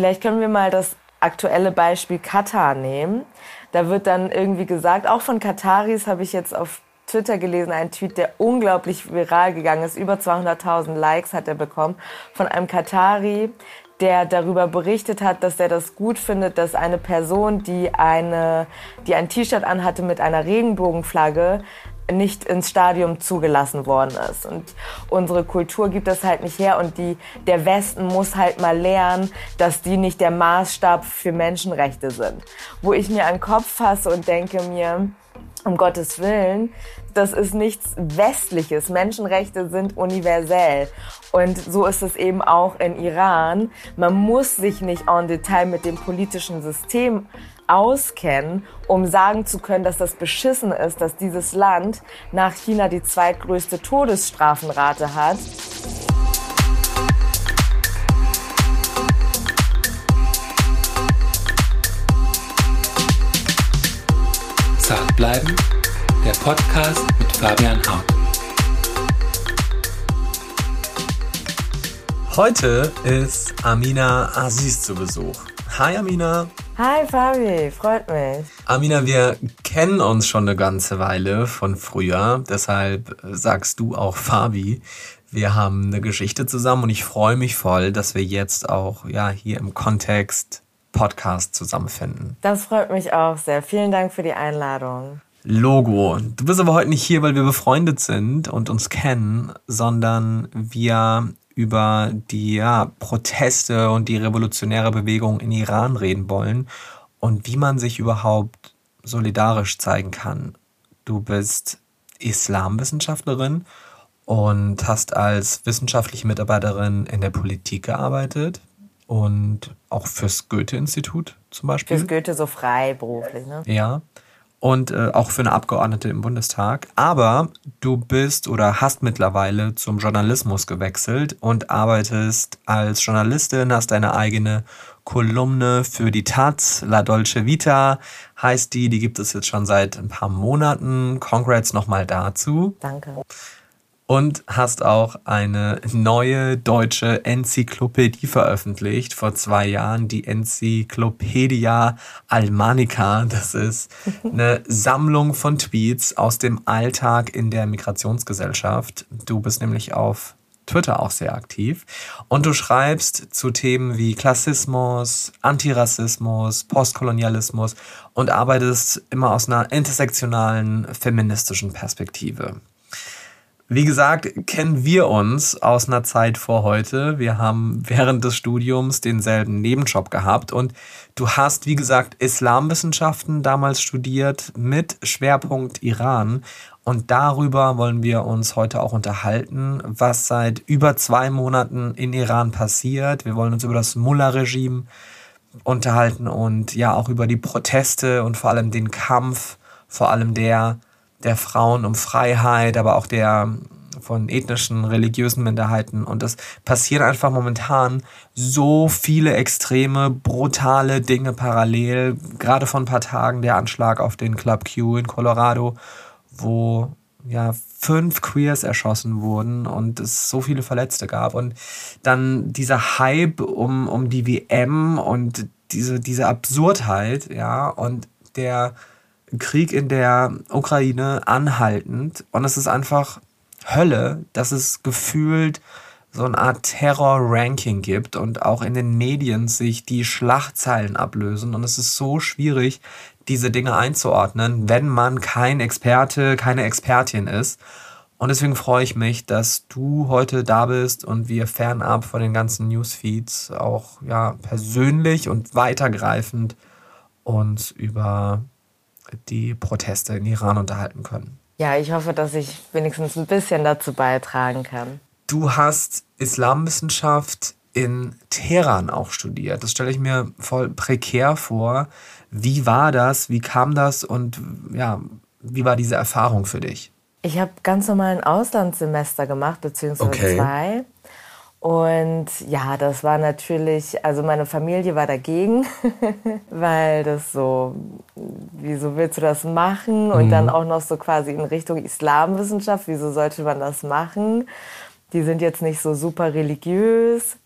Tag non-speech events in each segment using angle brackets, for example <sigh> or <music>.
Vielleicht können wir mal das aktuelle Beispiel Katar nehmen. Da wird dann irgendwie gesagt, auch von Kataris habe ich jetzt auf Twitter gelesen, einen Tweet, der unglaublich viral gegangen ist. Über 200.000 Likes hat er bekommen von einem Katari, der darüber berichtet hat, dass er das gut findet, dass eine Person, die eine, die ein T-Shirt anhatte mit einer Regenbogenflagge, nicht ins Stadion zugelassen worden ist. Und unsere Kultur gibt das halt nicht her und die, der Westen muss halt mal lernen, dass die nicht der Maßstab für Menschenrechte sind. Wo ich mir den Kopf fasse und denke mir, um Gottes Willen, das ist nichts Westliches. Menschenrechte sind universell. Und so ist es eben auch in Iran. Man muss sich nicht en Detail mit dem politischen System auskennen, um sagen zu können, dass das beschissen ist, dass dieses Land nach China die zweitgrößte Todesstrafenrate hat. Zart bleiben, der Podcast mit Fabian Haut. Heute ist Amina Aziz zu Besuch. Hi Amina. Hi Fabi, freut mich. Amina, wir kennen uns schon eine ganze Weile von früher, deshalb sagst du auch Fabi. Wir haben eine Geschichte zusammen und ich freue mich voll, dass wir jetzt auch ja hier im Kontext Podcast zusammenfinden. Das freut mich auch sehr. Vielen Dank für die Einladung. Logo. Du bist aber heute nicht hier, weil wir befreundet sind und uns kennen, sondern wir über die ja, Proteste und die revolutionäre Bewegung in Iran reden wollen und wie man sich überhaupt solidarisch zeigen kann. Du bist Islamwissenschaftlerin und hast als wissenschaftliche Mitarbeiterin in der Politik gearbeitet und auch fürs Goethe-Institut zum Beispiel. Fürs Goethe so freiberuflich, ne? Ja. Und äh, auch für eine Abgeordnete im Bundestag. Aber du bist oder hast mittlerweile zum Journalismus gewechselt und arbeitest als Journalistin, hast deine eigene Kolumne für die Taz, La Dolce Vita heißt die, die gibt es jetzt schon seit ein paar Monaten. Congrats nochmal dazu. Danke und hast auch eine neue deutsche Enzyklopädie veröffentlicht vor zwei Jahren, die Enzyklopädia Almanica. Das ist <laughs> eine Sammlung von Tweets aus dem Alltag in der Migrationsgesellschaft. Du bist nämlich auf Twitter auch sehr aktiv und du schreibst zu Themen wie Klassismus, Antirassismus, Postkolonialismus und arbeitest immer aus einer intersektionalen feministischen Perspektive. Wie gesagt, kennen wir uns aus einer Zeit vor heute. Wir haben während des Studiums denselben Nebenjob gehabt und du hast, wie gesagt, Islamwissenschaften damals studiert mit Schwerpunkt Iran. Und darüber wollen wir uns heute auch unterhalten, was seit über zwei Monaten in Iran passiert. Wir wollen uns über das Mullah-Regime unterhalten und ja auch über die Proteste und vor allem den Kampf, vor allem der der Frauen um Freiheit, aber auch der von ethnischen, religiösen Minderheiten. Und es passieren einfach momentan so viele extreme, brutale Dinge parallel. Gerade vor ein paar Tagen der Anschlag auf den Club Q in Colorado, wo ja fünf Queers erschossen wurden und es so viele Verletzte gab. Und dann dieser Hype um, um die WM und diese, diese Absurdheit, ja, und der Krieg in der Ukraine anhaltend und es ist einfach Hölle, dass es gefühlt so eine Art Terror-Ranking gibt und auch in den Medien sich die Schlachtzeilen ablösen und es ist so schwierig, diese Dinge einzuordnen, wenn man kein Experte, keine Expertin ist. Und deswegen freue ich mich, dass du heute da bist und wir fernab von den ganzen Newsfeeds auch ja persönlich und weitergreifend uns über die Proteste in Iran unterhalten können. Ja, ich hoffe, dass ich wenigstens ein bisschen dazu beitragen kann. Du hast Islamwissenschaft in Teheran auch studiert. Das stelle ich mir voll prekär vor. Wie war das? Wie kam das? Und ja, wie war diese Erfahrung für dich? Ich habe ganz normal ein Auslandssemester gemacht, beziehungsweise okay. zwei. Und ja, das war natürlich, also meine Familie war dagegen, <laughs> weil das so, wieso willst du das machen? Und mhm. dann auch noch so quasi in Richtung Islamwissenschaft, wieso sollte man das machen? Die sind jetzt nicht so super religiös.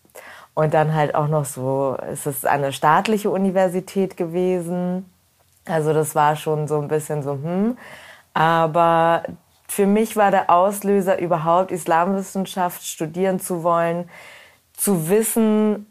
Und dann halt auch noch so, es ist eine staatliche Universität gewesen. Also das war schon so ein bisschen so, hm. Aber für mich war der Auslöser überhaupt Islamwissenschaft studieren zu wollen, zu wissen,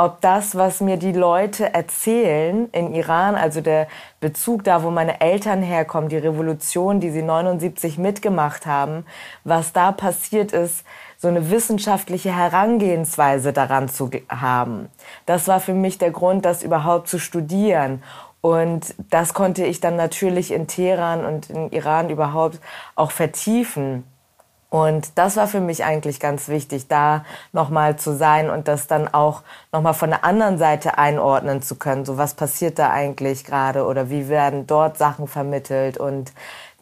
ob das, was mir die Leute erzählen in Iran, also der Bezug da, wo meine Eltern herkommen, die Revolution, die sie 79 mitgemacht haben, was da passiert ist, so eine wissenschaftliche Herangehensweise daran zu haben. Das war für mich der Grund, das überhaupt zu studieren. Und das konnte ich dann natürlich in Teheran und in Iran überhaupt auch vertiefen. Und das war für mich eigentlich ganz wichtig, da nochmal zu sein und das dann auch nochmal von der anderen Seite einordnen zu können. So was passiert da eigentlich gerade oder wie werden dort Sachen vermittelt. Und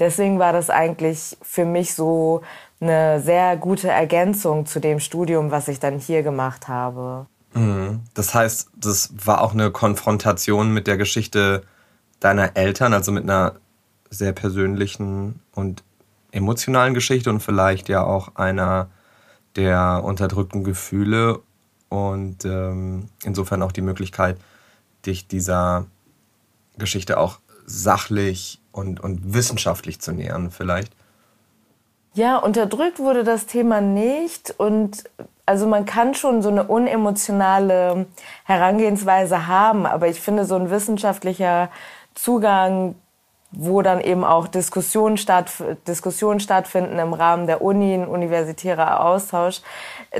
deswegen war das eigentlich für mich so eine sehr gute Ergänzung zu dem Studium, was ich dann hier gemacht habe. Mhm. Das heißt, das war auch eine Konfrontation mit der Geschichte deiner Eltern, also mit einer sehr persönlichen und emotionalen Geschichte und vielleicht ja auch einer der unterdrückten Gefühle und ähm, insofern auch die Möglichkeit, dich dieser Geschichte auch sachlich und, und wissenschaftlich zu nähern vielleicht. Ja, unterdrückt wurde das Thema nicht und also man kann schon so eine unemotionale Herangehensweise haben, aber ich finde so ein wissenschaftlicher Zugang wo dann eben auch Diskussionen, statt, Diskussionen stattfinden im Rahmen der Uni, ein universitärer Austausch.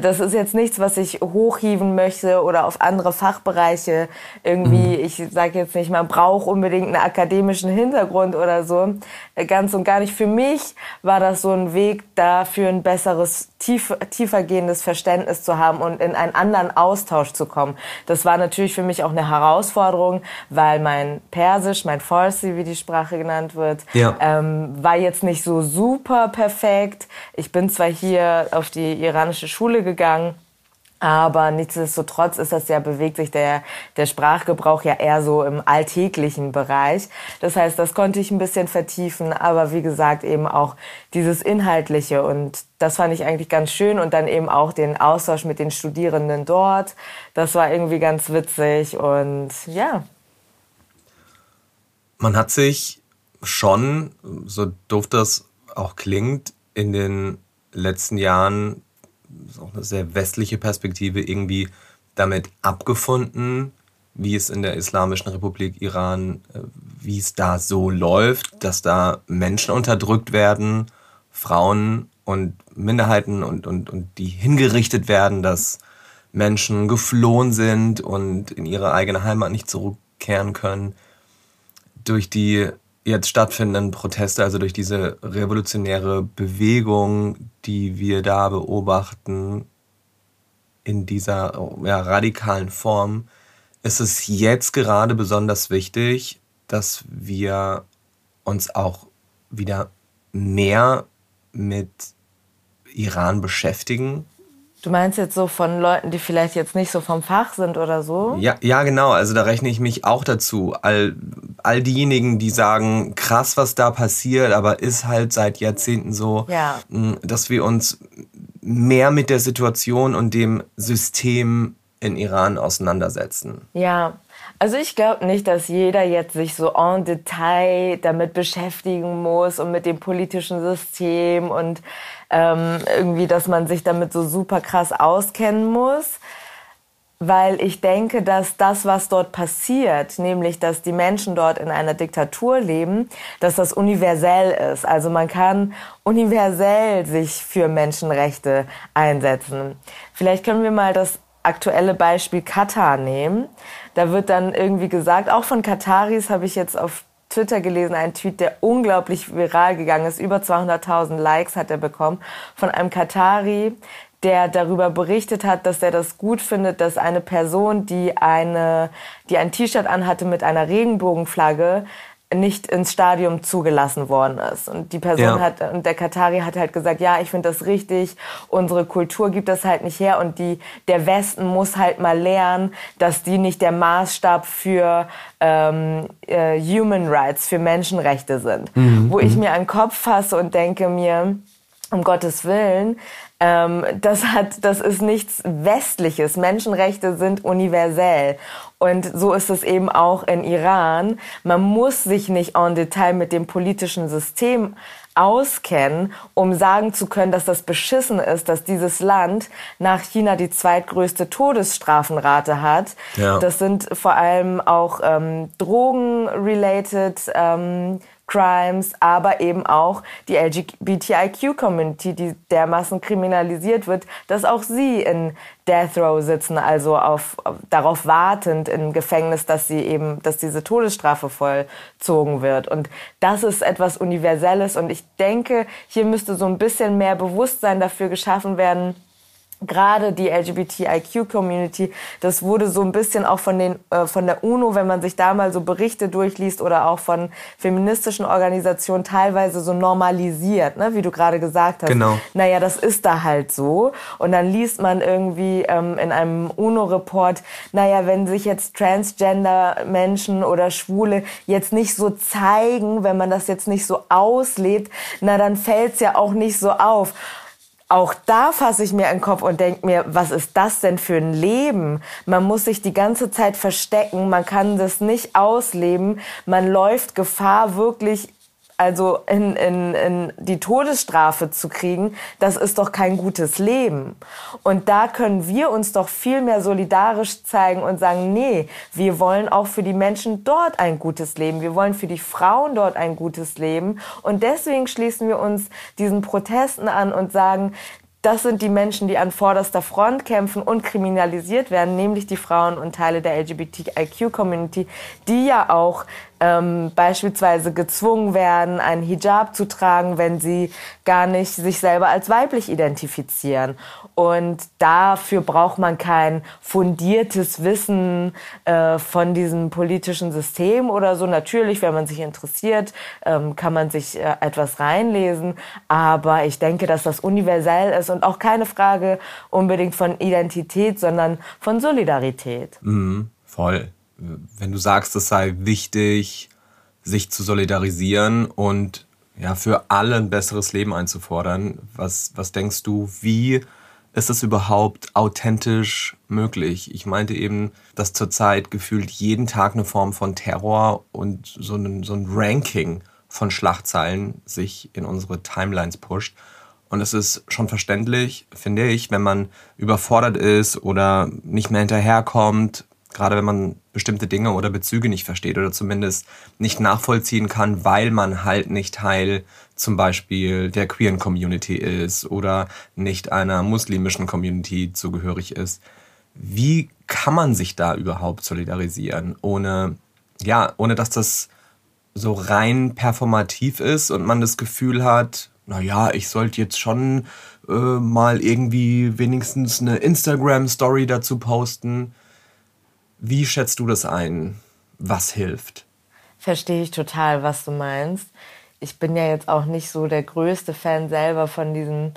Das ist jetzt nichts, was ich hochhieven möchte oder auf andere Fachbereiche irgendwie, mhm. ich sage jetzt nicht, man braucht unbedingt einen akademischen Hintergrund oder so. Ganz und gar nicht. Für mich war das so ein Weg dafür, ein besseres, tief, tiefergehendes Verständnis zu haben und in einen anderen Austausch zu kommen. Das war natürlich für mich auch eine Herausforderung, weil mein Persisch, mein Farsi, wie die Sprache genannt wird, ja. ähm, war jetzt nicht so super perfekt. Ich bin zwar hier auf die iranische Schule gegangen, aber nichtsdestotrotz ist das ja, bewegt sich der, der Sprachgebrauch ja eher so im alltäglichen Bereich. Das heißt, das konnte ich ein bisschen vertiefen, aber wie gesagt, eben auch dieses Inhaltliche und das fand ich eigentlich ganz schön und dann eben auch den Austausch mit den Studierenden dort. Das war irgendwie ganz witzig und ja. Man hat sich schon, so doof das auch klingt, in den letzten Jahren, ist auch eine sehr westliche Perspektive, irgendwie damit abgefunden, wie es in der Islamischen Republik Iran, äh, wie es da so läuft, dass da Menschen unterdrückt werden, Frauen und Minderheiten und, und, und die hingerichtet werden, dass Menschen geflohen sind und in ihre eigene Heimat nicht zurückkehren können. Durch die jetzt stattfindenden Proteste, also durch diese revolutionäre Bewegung, die wir da beobachten, in dieser ja, radikalen Form, ist es jetzt gerade besonders wichtig, dass wir uns auch wieder mehr mit Iran beschäftigen Du meinst jetzt so von Leuten, die vielleicht jetzt nicht so vom Fach sind oder so? Ja, ja genau. Also da rechne ich mich auch dazu. All, all diejenigen, die sagen, krass, was da passiert, aber ist halt seit Jahrzehnten so, ja. dass wir uns mehr mit der Situation und dem System in Iran auseinandersetzen. Ja, also ich glaube nicht, dass jeder jetzt sich so en Detail damit beschäftigen muss und mit dem politischen System und ähm, irgendwie, dass man sich damit so super krass auskennen muss. Weil ich denke, dass das, was dort passiert, nämlich, dass die Menschen dort in einer Diktatur leben, dass das universell ist. Also man kann universell sich für Menschenrechte einsetzen. Vielleicht können wir mal das aktuelle Beispiel Katar nehmen. Da wird dann irgendwie gesagt, auch von Kataris habe ich jetzt auf Twitter gelesen, einen Tweet, der unglaublich viral gegangen ist. Über 200.000 Likes hat er bekommen von einem Katari, der darüber berichtet hat, dass er das gut findet, dass eine Person, die eine, die ein T-Shirt anhatte mit einer Regenbogenflagge, nicht ins Stadion zugelassen worden ist. Und die Person ja. hat, und der Katari hat halt gesagt, ja, ich finde das richtig, unsere Kultur gibt das halt nicht her und die, der Westen muss halt mal lernen, dass die nicht der Maßstab für ähm, äh, Human Rights, für Menschenrechte sind. Mhm. Wo ich mhm. mir einen Kopf fasse und denke mir, um Gottes Willen, ähm, das hat, das ist nichts Westliches. Menschenrechte sind universell. Und so ist es eben auch in Iran. Man muss sich nicht en Detail mit dem politischen System auskennen, um sagen zu können, dass das beschissen ist, dass dieses Land nach China die zweitgrößte Todesstrafenrate hat. Ja. Das sind vor allem auch ähm, Drogen-related ähm, Crimes, aber eben auch die LGBTIQ-Community, die dermaßen kriminalisiert wird, dass auch sie in Death Row sitzen, also auf, auf, darauf wartend im Gefängnis, dass sie eben, dass diese Todesstrafe vollzogen wird. Und das ist etwas Universelles. Und ich denke, hier müsste so ein bisschen mehr Bewusstsein dafür geschaffen werden, gerade die LGBTIQ-Community, das wurde so ein bisschen auch von, den, äh, von der UNO, wenn man sich da mal so Berichte durchliest oder auch von feministischen Organisationen teilweise so normalisiert, ne? wie du gerade gesagt hast. Genau. Naja, das ist da halt so. Und dann liest man irgendwie ähm, in einem UNO-Report, naja, wenn sich jetzt Transgender-Menschen oder Schwule jetzt nicht so zeigen, wenn man das jetzt nicht so auslebt, na dann fällt's ja auch nicht so auf auch da fasse ich mir einen Kopf und denke mir, was ist das denn für ein Leben? Man muss sich die ganze Zeit verstecken, man kann das nicht ausleben, man läuft Gefahr, wirklich also in, in, in die Todesstrafe zu kriegen, das ist doch kein gutes Leben. Und da können wir uns doch viel mehr solidarisch zeigen und sagen, nee, wir wollen auch für die Menschen dort ein gutes Leben. Wir wollen für die Frauen dort ein gutes Leben. Und deswegen schließen wir uns diesen Protesten an und sagen, das sind die Menschen, die an vorderster Front kämpfen und kriminalisiert werden, nämlich die Frauen und Teile der LGBTIQ-Community, die ja auch ähm, beispielsweise gezwungen werden, einen Hijab zu tragen, wenn sie gar nicht sich selber als weiblich identifizieren. Und dafür braucht man kein fundiertes Wissen äh, von diesem politischen System oder so. Natürlich, wenn man sich interessiert, ähm, kann man sich äh, etwas reinlesen. Aber ich denke, dass das universell ist und auch keine Frage unbedingt von Identität, sondern von Solidarität. Mhm, voll wenn du sagst, es sei wichtig, sich zu solidarisieren und ja, für alle ein besseres Leben einzufordern, was, was denkst du, wie ist das überhaupt authentisch möglich? Ich meinte eben, dass zurzeit gefühlt jeden Tag eine Form von Terror und so ein, so ein Ranking von Schlachtzeilen sich in unsere Timelines pusht. Und es ist schon verständlich, finde ich, wenn man überfordert ist oder nicht mehr hinterherkommt, gerade wenn man bestimmte Dinge oder Bezüge nicht versteht oder zumindest nicht nachvollziehen kann, weil man halt nicht Teil zum Beispiel der queeren Community ist oder nicht einer muslimischen Community zugehörig ist. Wie kann man sich da überhaupt solidarisieren, ohne, ja, ohne dass das so rein performativ ist und man das Gefühl hat, naja, ich sollte jetzt schon äh, mal irgendwie wenigstens eine Instagram-Story dazu posten. Wie schätzt du das ein? Was hilft? Verstehe ich total, was du meinst. Ich bin ja jetzt auch nicht so der größte Fan selber von diesem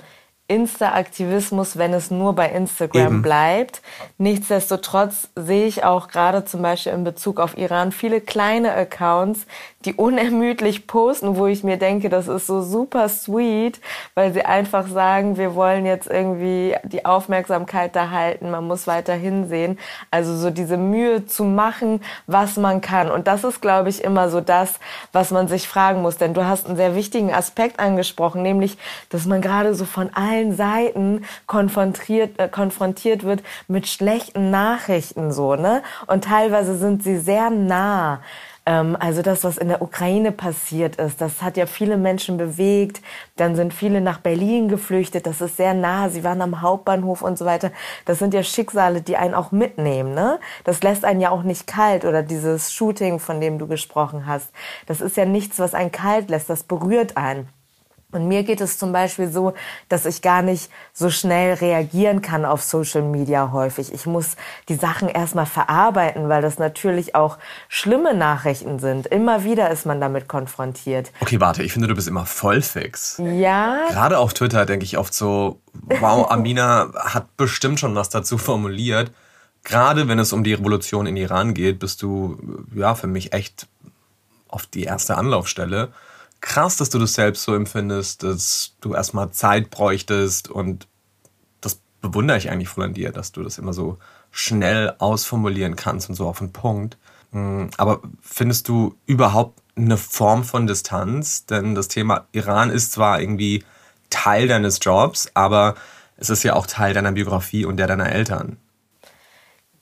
Insta-Aktivismus, wenn es nur bei Instagram Eben. bleibt. Nichtsdestotrotz sehe ich auch gerade zum Beispiel in Bezug auf Iran viele kleine Accounts, die unermüdlich posten, wo ich mir denke, das ist so super sweet, weil sie einfach sagen, wir wollen jetzt irgendwie die Aufmerksamkeit da halten, man muss weiter hinsehen. Also so diese Mühe zu machen, was man kann. Und das ist, glaube ich, immer so das, was man sich fragen muss. Denn du hast einen sehr wichtigen Aspekt angesprochen, nämlich, dass man gerade so von allen Seiten konfrontiert, äh, konfrontiert wird mit schlechten Nachrichten so, ne? Und teilweise sind sie sehr nah also das, was in der Ukraine passiert ist, das hat ja viele Menschen bewegt. Dann sind viele nach Berlin geflüchtet. Das ist sehr nah. Sie waren am Hauptbahnhof und so weiter. Das sind ja Schicksale, die einen auch mitnehmen. Ne? Das lässt einen ja auch nicht kalt. Oder dieses Shooting, von dem du gesprochen hast. Das ist ja nichts, was einen kalt lässt. Das berührt einen. Und mir geht es zum Beispiel so, dass ich gar nicht so schnell reagieren kann auf Social Media häufig. Ich muss die Sachen erstmal verarbeiten, weil das natürlich auch schlimme Nachrichten sind. Immer wieder ist man damit konfrontiert. Okay, warte, ich finde, du bist immer voll fix. Ja. Gerade auf Twitter denke ich oft so, wow, <laughs> Amina hat bestimmt schon was dazu formuliert. Gerade wenn es um die Revolution in Iran geht, bist du ja für mich echt auf die erste Anlaufstelle krass, dass du das selbst so empfindest, dass du erstmal Zeit bräuchtest und das bewundere ich eigentlich voll an dir, dass du das immer so schnell ausformulieren kannst und so auf den Punkt. Mm, aber findest du überhaupt eine Form von Distanz? Denn das Thema Iran ist zwar irgendwie Teil deines Jobs, aber es ist ja auch Teil deiner Biografie und der deiner Eltern.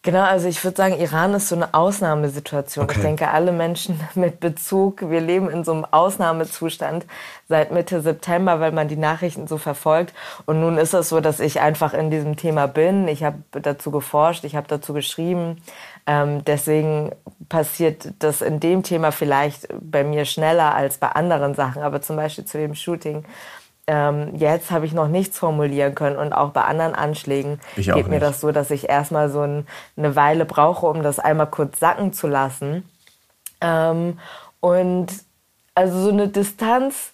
Genau, also ich würde sagen, Iran ist so eine Ausnahmesituation. Okay. Ich denke, alle Menschen <laughs> mit Bezug, wir leben in so einem Ausnahmezustand seit Mitte September, weil man die Nachrichten so verfolgt. Und nun ist es so, dass ich einfach in diesem Thema bin. Ich habe dazu geforscht, ich habe dazu geschrieben. Ähm, deswegen passiert das in dem Thema vielleicht bei mir schneller als bei anderen Sachen. Aber zum Beispiel zu dem Shooting ähm, jetzt habe ich noch nichts formulieren können und auch bei anderen Anschlägen ich geht mir das so, dass ich erstmal so ein, eine Weile brauche, um das einmal kurz sacken zu lassen. Ähm, und also so eine Distanz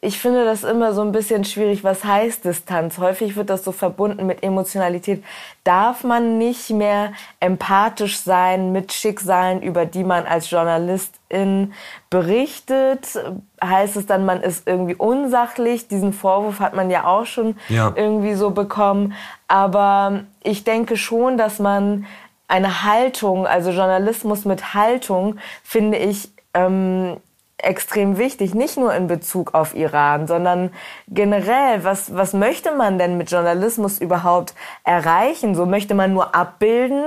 ich finde das immer so ein bisschen schwierig. Was heißt Distanz? Häufig wird das so verbunden mit Emotionalität. Darf man nicht mehr empathisch sein mit Schicksalen, über die man als Journalistin berichtet? Heißt es dann, man ist irgendwie unsachlich? Diesen Vorwurf hat man ja auch schon ja. irgendwie so bekommen. Aber ich denke schon, dass man eine Haltung, also Journalismus mit Haltung, finde ich, ähm, extrem wichtig, nicht nur in Bezug auf Iran, sondern generell, was, was möchte man denn mit Journalismus überhaupt erreichen? So möchte man nur abbilden?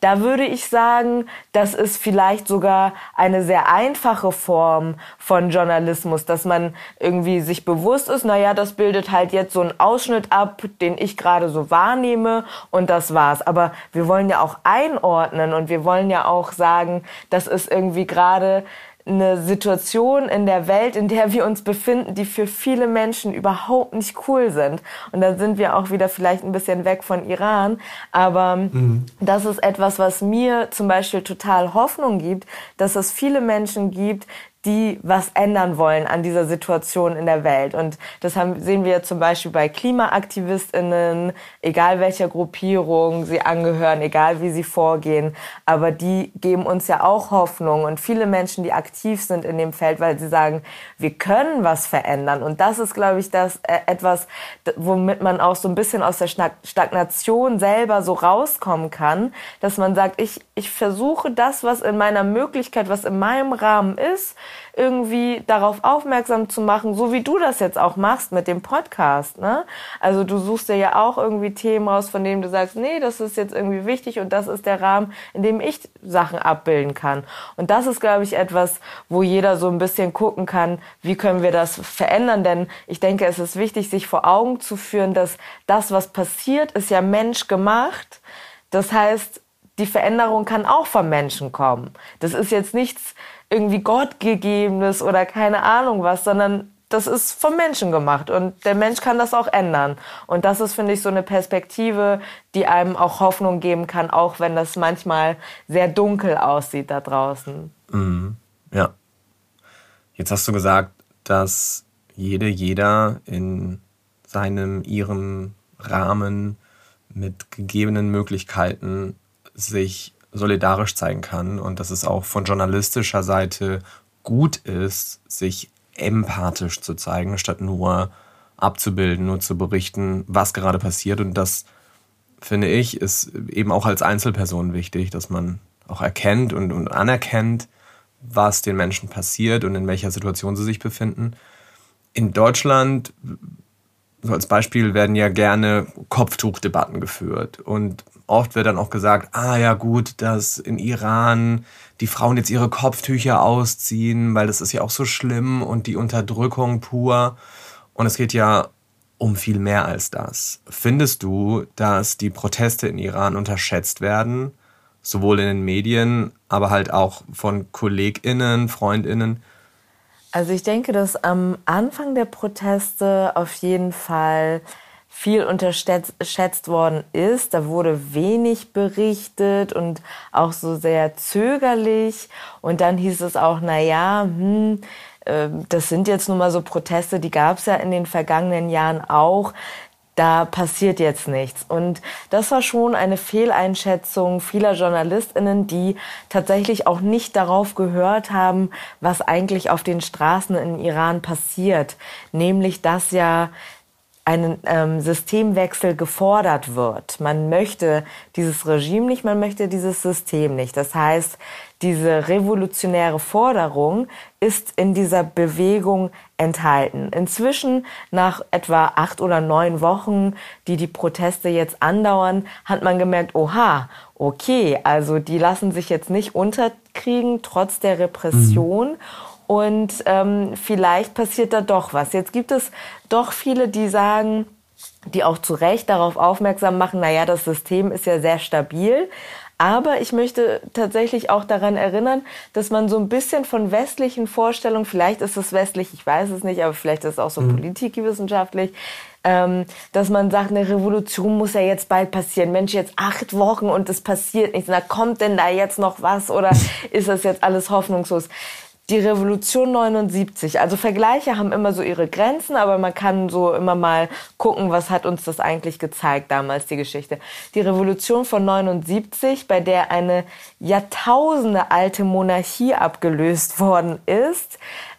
Da würde ich sagen, das ist vielleicht sogar eine sehr einfache Form von Journalismus, dass man irgendwie sich bewusst ist, naja, das bildet halt jetzt so einen Ausschnitt ab, den ich gerade so wahrnehme und das war's. Aber wir wollen ja auch einordnen und wir wollen ja auch sagen, das ist irgendwie gerade eine Situation in der Welt, in der wir uns befinden, die für viele Menschen überhaupt nicht cool sind. Und da sind wir auch wieder vielleicht ein bisschen weg von Iran. Aber mhm. das ist etwas, was mir zum Beispiel total Hoffnung gibt, dass es viele Menschen gibt, die was ändern wollen an dieser Situation in der Welt. Und das haben, sehen wir zum Beispiel bei KlimaaktivistInnen, egal welcher Gruppierung sie angehören, egal wie sie vorgehen. Aber die geben uns ja auch Hoffnung und viele Menschen, die aktiv sind in dem Feld, weil sie sagen, wir können was verändern. Und das ist, glaube ich, das äh, etwas, womit man auch so ein bisschen aus der Stagnation selber so rauskommen kann, dass man sagt, ich, ich versuche das, was in meiner Möglichkeit, was in meinem Rahmen ist, irgendwie darauf aufmerksam zu machen, so wie du das jetzt auch machst mit dem Podcast. Ne? Also du suchst dir ja auch irgendwie Themen raus, von denen du sagst, nee, das ist jetzt irgendwie wichtig und das ist der Rahmen, in dem ich Sachen abbilden kann. Und das ist, glaube ich, etwas, wo jeder so ein bisschen gucken kann, wie können wir das verändern. Denn ich denke, es ist wichtig, sich vor Augen zu führen, dass das, was passiert, ist ja menschgemacht. Das heißt, die Veränderung kann auch vom Menschen kommen. Das ist jetzt nichts, irgendwie Gottgegebenes oder keine Ahnung was, sondern das ist vom Menschen gemacht und der Mensch kann das auch ändern. Und das ist, finde ich, so eine Perspektive, die einem auch Hoffnung geben kann, auch wenn das manchmal sehr dunkel aussieht da draußen. Mhm. Ja. Jetzt hast du gesagt, dass jede, jeder in seinem, ihrem Rahmen mit gegebenen Möglichkeiten sich solidarisch zeigen kann und dass es auch von journalistischer Seite gut ist, sich empathisch zu zeigen, statt nur abzubilden, nur zu berichten, was gerade passiert. Und das, finde ich, ist eben auch als Einzelperson wichtig, dass man auch erkennt und, und anerkennt, was den Menschen passiert und in welcher Situation sie sich befinden. In Deutschland, so als Beispiel, werden ja gerne Kopftuchdebatten geführt. Und oft wird dann auch gesagt, ah ja gut, dass in Iran die Frauen jetzt ihre Kopftücher ausziehen, weil das ist ja auch so schlimm und die Unterdrückung pur. Und es geht ja um viel mehr als das. Findest du, dass die Proteste in Iran unterschätzt werden, sowohl in den Medien, aber halt auch von Kolleginnen, Freundinnen? Also ich denke, dass am Anfang der Proteste auf jeden Fall viel unterschätzt worden ist. Da wurde wenig berichtet und auch so sehr zögerlich. Und dann hieß es auch, na ja, hm, ähm, das sind jetzt nun mal so Proteste, die gab es ja in den vergangenen Jahren auch. Da passiert jetzt nichts. Und das war schon eine Fehleinschätzung vieler JournalistInnen, die tatsächlich auch nicht darauf gehört haben, was eigentlich auf den Straßen in Iran passiert. Nämlich, dass ja ein ähm, Systemwechsel gefordert wird. Man möchte dieses Regime nicht, man möchte dieses System nicht. Das heißt, diese revolutionäre Forderung ist in dieser Bewegung enthalten. Inzwischen, nach etwa acht oder neun Wochen, die die Proteste jetzt andauern, hat man gemerkt, oha, okay, also die lassen sich jetzt nicht unterkriegen, trotz der Repression. Mhm. Und ähm, vielleicht passiert da doch was. Jetzt gibt es doch viele, die sagen, die auch zu Recht darauf aufmerksam machen, naja, das System ist ja sehr stabil. Aber ich möchte tatsächlich auch daran erinnern, dass man so ein bisschen von westlichen Vorstellungen, vielleicht ist es westlich, ich weiß es nicht, aber vielleicht ist es auch so mhm. politikwissenschaftlich, ähm, dass man sagt, eine Revolution muss ja jetzt bald passieren. Mensch, jetzt acht Wochen und es passiert nichts. Na, kommt denn da jetzt noch was oder <laughs> ist das jetzt alles hoffnungslos? Die Revolution 79. Also Vergleiche haben immer so ihre Grenzen, aber man kann so immer mal gucken, was hat uns das eigentlich gezeigt damals, die Geschichte. Die Revolution von 79, bei der eine Jahrtausende alte Monarchie abgelöst <laughs> worden ist,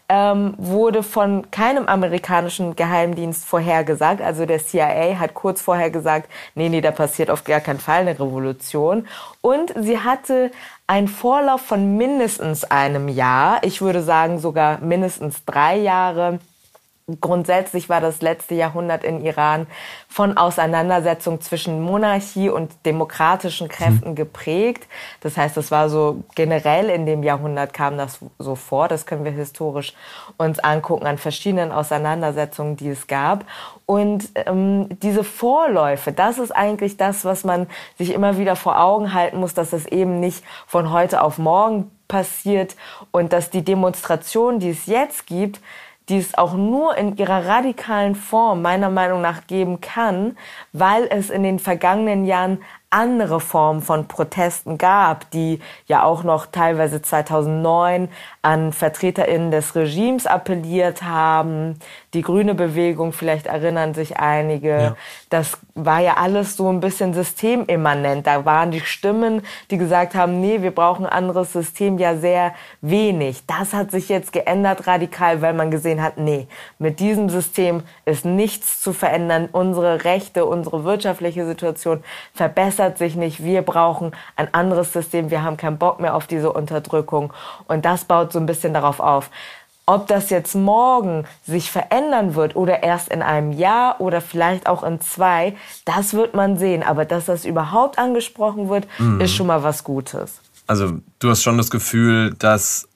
ähm, wurde von keinem amerikanischen Geheimdienst vorhergesagt. Also der CIA hat kurz vorher gesagt, nee, nee, da passiert auf gar keinen Fall eine Revolution. Und sie hatte einen Vorlauf von mindestens einem Jahr. Ich würde sagen sogar mindestens drei Jahre Grundsätzlich war das letzte Jahrhundert in Iran von Auseinandersetzung zwischen Monarchie und demokratischen Kräften geprägt. Das heißt, das war so generell in dem Jahrhundert kam das so vor. Das können wir historisch uns angucken an verschiedenen Auseinandersetzungen, die es gab. Und ähm, diese Vorläufe, das ist eigentlich das, was man sich immer wieder vor Augen halten muss, dass es eben nicht von heute auf morgen passiert und dass die Demonstration, die es jetzt gibt, die es auch nur in ihrer radikalen Form meiner Meinung nach geben kann, weil es in den vergangenen Jahren andere Formen von Protesten gab, die ja auch noch teilweise 2009 an VertreterInnen des Regimes appelliert haben. Die grüne Bewegung, vielleicht erinnern sich einige. Ja. Das war ja alles so ein bisschen systemimmanent. Da waren die Stimmen, die gesagt haben, nee, wir brauchen ein anderes System, ja sehr wenig. Das hat sich jetzt geändert radikal, weil man gesehen hat, nee, mit diesem System ist nichts zu verändern. Unsere Rechte, unsere wirtschaftliche Situation verbessert sich nicht. Wir brauchen ein anderes System. Wir haben keinen Bock mehr auf diese Unterdrückung. Und das baut so ein bisschen darauf auf. Ob das jetzt morgen sich verändern wird oder erst in einem Jahr oder vielleicht auch in zwei, das wird man sehen. Aber dass das überhaupt angesprochen wird, mhm. ist schon mal was Gutes. Also du hast schon das Gefühl, dass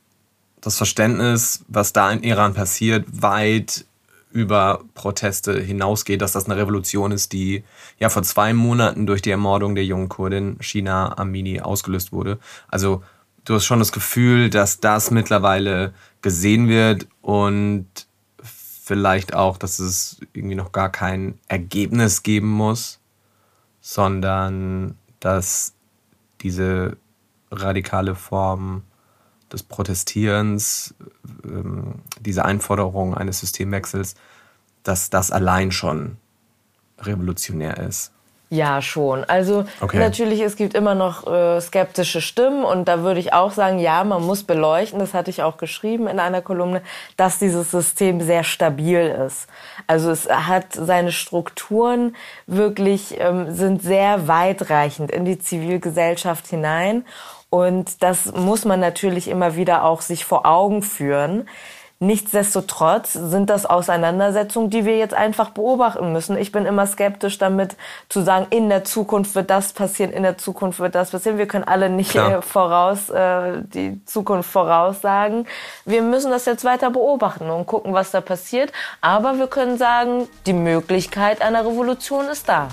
das Verständnis, was da in Iran passiert, weit über Proteste hinausgeht, dass das eine Revolution ist, die ja vor zwei Monaten durch die Ermordung der jungen Kurdin Shina Amini ausgelöst wurde. Also du hast schon das Gefühl, dass das mittlerweile gesehen wird und vielleicht auch, dass es irgendwie noch gar kein Ergebnis geben muss, sondern dass diese radikale Form des Protestierens, ähm, diese Einforderung eines Systemwechsels, dass das allein schon revolutionär ist. Ja, schon. Also okay. natürlich, es gibt immer noch äh, skeptische Stimmen und da würde ich auch sagen, ja, man muss beleuchten, das hatte ich auch geschrieben in einer Kolumne, dass dieses System sehr stabil ist. Also es hat seine Strukturen wirklich, ähm, sind sehr weitreichend in die Zivilgesellschaft hinein und das muss man natürlich immer wieder auch sich vor Augen führen. Nichtsdestotrotz sind das Auseinandersetzungen, die wir jetzt einfach beobachten müssen. Ich bin immer skeptisch damit zu sagen, in der Zukunft wird das passieren, in der Zukunft wird das passieren. Wir können alle nicht äh, voraus äh, die Zukunft voraussagen. Wir müssen das jetzt weiter beobachten und gucken, was da passiert. Aber wir können sagen, die Möglichkeit einer Revolution ist da.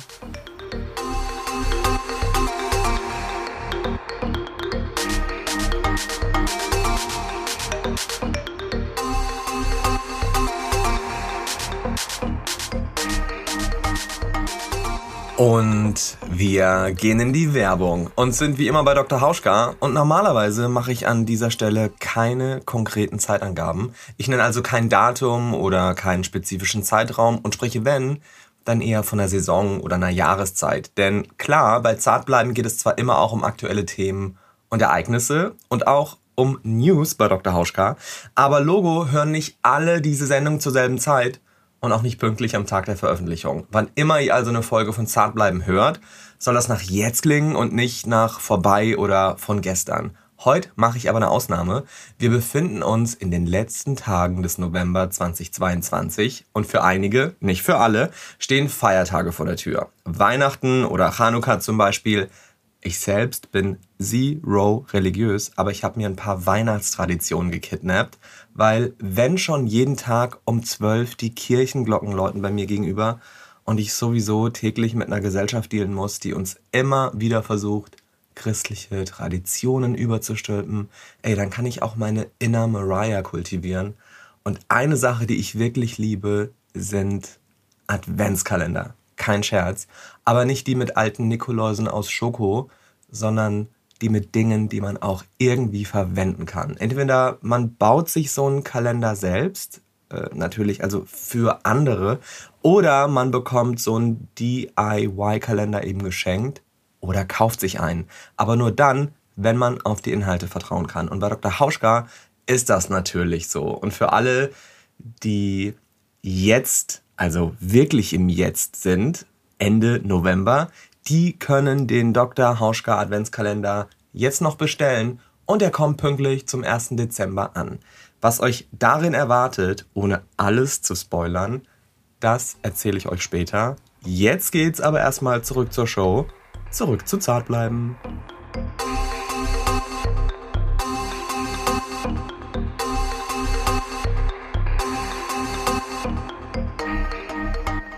Und wir gehen in die Werbung und sind wie immer bei Dr. Hauschka. Und normalerweise mache ich an dieser Stelle keine konkreten Zeitangaben. Ich nenne also kein Datum oder keinen spezifischen Zeitraum und spreche, wenn, dann eher von einer Saison oder einer Jahreszeit. Denn klar, bei Zartbleiben geht es zwar immer auch um aktuelle Themen und Ereignisse und auch um News bei Dr. Hauschka, aber Logo hören nicht alle diese Sendungen zur selben Zeit und auch nicht pünktlich am Tag der Veröffentlichung. Wann immer ihr also eine Folge von Zartbleiben hört, soll das nach jetzt klingen und nicht nach vorbei oder von gestern. Heute mache ich aber eine Ausnahme. Wir befinden uns in den letzten Tagen des November 2022 und für einige, nicht für alle, stehen Feiertage vor der Tür. Weihnachten oder Chanukka zum Beispiel. Ich selbst bin zero religiös, aber ich habe mir ein paar Weihnachtstraditionen gekidnappt, weil wenn schon jeden Tag um 12 die Kirchenglocken läuten bei mir gegenüber und ich sowieso täglich mit einer Gesellschaft dealen muss, die uns immer wieder versucht, christliche Traditionen überzustülpen, ey, dann kann ich auch meine Inner Mariah kultivieren. Und eine Sache, die ich wirklich liebe, sind Adventskalender. Kein Scherz. Aber nicht die mit alten Nikoläusen aus Schoko, sondern die mit Dingen, die man auch irgendwie verwenden kann. Entweder man baut sich so einen Kalender selbst, äh, natürlich also für andere, oder man bekommt so einen DIY-Kalender eben geschenkt oder kauft sich einen. Aber nur dann, wenn man auf die Inhalte vertrauen kann. Und bei Dr. Hauschka ist das natürlich so. Und für alle, die jetzt, also wirklich im Jetzt sind, Ende November, die können den Dr. Hauschka Adventskalender jetzt noch bestellen und er kommt pünktlich zum 1. Dezember an. Was euch darin erwartet, ohne alles zu spoilern, das erzähle ich euch später. Jetzt geht's aber erstmal zurück zur Show zurück zu Zartbleiben.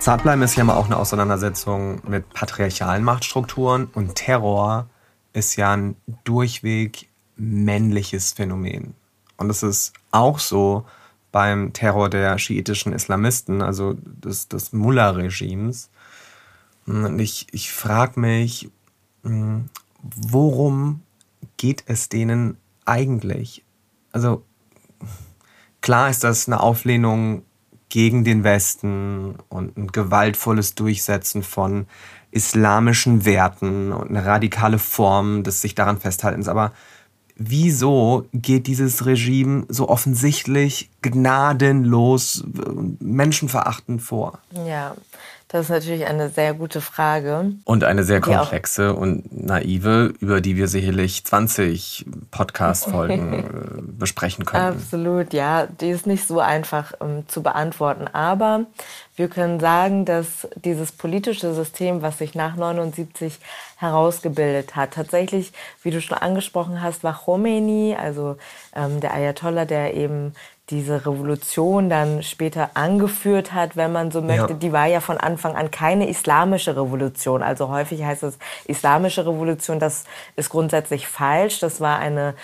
Zartbleiben ist ja mal auch eine Auseinandersetzung mit patriarchalen Machtstrukturen und Terror ist ja ein durchweg männliches Phänomen. Und das ist auch so beim Terror der schiitischen Islamisten, also des, des Mullah-Regimes. Und ich, ich frage mich, hm, worum geht es denen eigentlich? Also klar ist das eine Auflehnung gegen den Westen und ein gewaltvolles Durchsetzen von islamischen Werten und eine radikale Form des sich daran festhaltens. Aber wieso geht dieses Regime so offensichtlich gnadenlos, menschenverachtend vor? Ja, das ist natürlich eine sehr gute Frage. Und eine sehr komplexe und naive, über die wir sicherlich 20 Podcast-Folgen <laughs> äh, besprechen können. Absolut, ja. Die ist nicht so einfach um, zu beantworten. Aber wir können sagen, dass dieses politische System, was sich nach 79 herausgebildet hat, tatsächlich, wie du schon angesprochen hast, war Khomeini, also ähm, der Ayatollah, der eben diese Revolution dann später angeführt hat, wenn man so möchte, ja. die war ja von Anfang an keine islamische Revolution. Also häufig heißt es islamische Revolution, das ist grundsätzlich falsch. Das war eine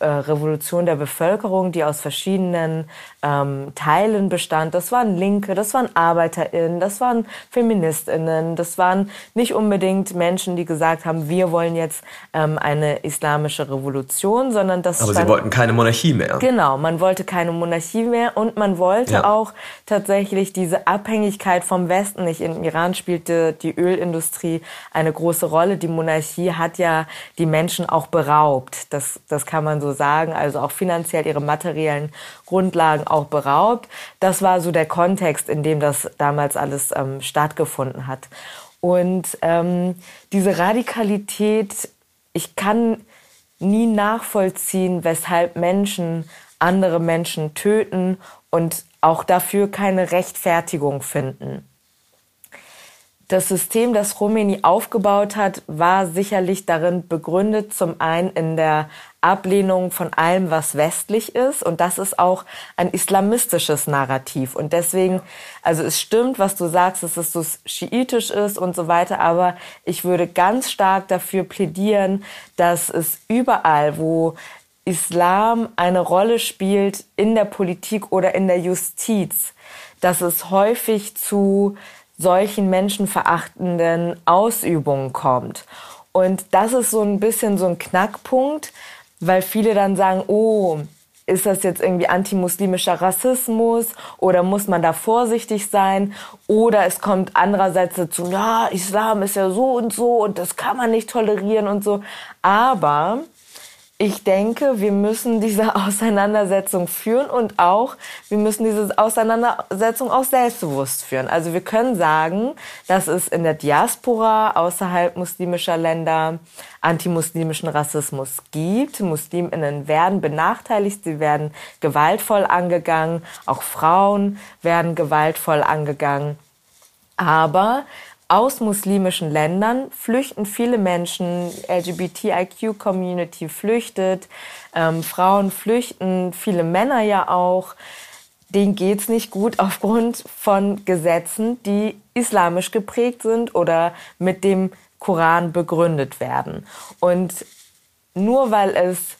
äh, Revolution der Bevölkerung, die aus verschiedenen ähm, Teilen bestand. Das waren Linke, das waren ArbeiterInnen, das waren FeministInnen, das waren nicht unbedingt Menschen, die gesagt haben, wir wollen jetzt ähm, eine islamische Revolution, sondern das Aber stand, sie wollten keine Monarchie mehr. Genau, man wollte keine Monarchie mehr und man wollte ja. auch tatsächlich diese Abhängigkeit vom Westen nicht. Im Iran spielte die Ölindustrie eine große Rolle. Die Monarchie hat ja die Menschen auch beraubt. Das, das kann man so sagen. Also auch finanziell ihre materiellen Grundlagen auch beraubt. Das war so der Kontext, in dem das damals alles ähm, stattgefunden hat. Und ähm, diese Radikalität, ich kann nie nachvollziehen, weshalb Menschen andere Menschen töten und auch dafür keine Rechtfertigung finden. Das System, das Khomeini aufgebaut hat, war sicherlich darin begründet, zum einen in der Ablehnung von allem, was westlich ist. Und das ist auch ein islamistisches Narrativ. Und deswegen, also es stimmt, was du sagst, dass es so schiitisch ist und so weiter. Aber ich würde ganz stark dafür plädieren, dass es überall, wo Islam eine Rolle spielt in der Politik oder in der Justiz, dass es häufig zu solchen menschenverachtenden Ausübungen kommt. Und das ist so ein bisschen so ein Knackpunkt, weil viele dann sagen, oh, ist das jetzt irgendwie antimuslimischer Rassismus oder muss man da vorsichtig sein? Oder es kommt andererseits dazu, ja, Islam ist ja so und so und das kann man nicht tolerieren und so. Aber ich denke, wir müssen diese <laughs> Auseinandersetzung führen und auch, wir müssen diese Auseinandersetzung auch selbstbewusst führen. Also wir können sagen, dass es in der Diaspora außerhalb muslimischer Länder antimuslimischen Rassismus gibt. Musliminnen werden benachteiligt, sie werden gewaltvoll angegangen, auch Frauen werden gewaltvoll angegangen. Aber aus muslimischen Ländern flüchten viele Menschen, LGBTIQ-Community flüchtet, ähm, Frauen flüchten, viele Männer ja auch. Denen geht's nicht gut <laughs> aufgrund von Gesetzen, die islamisch geprägt sind oder mit dem Koran begründet werden. Und nur weil es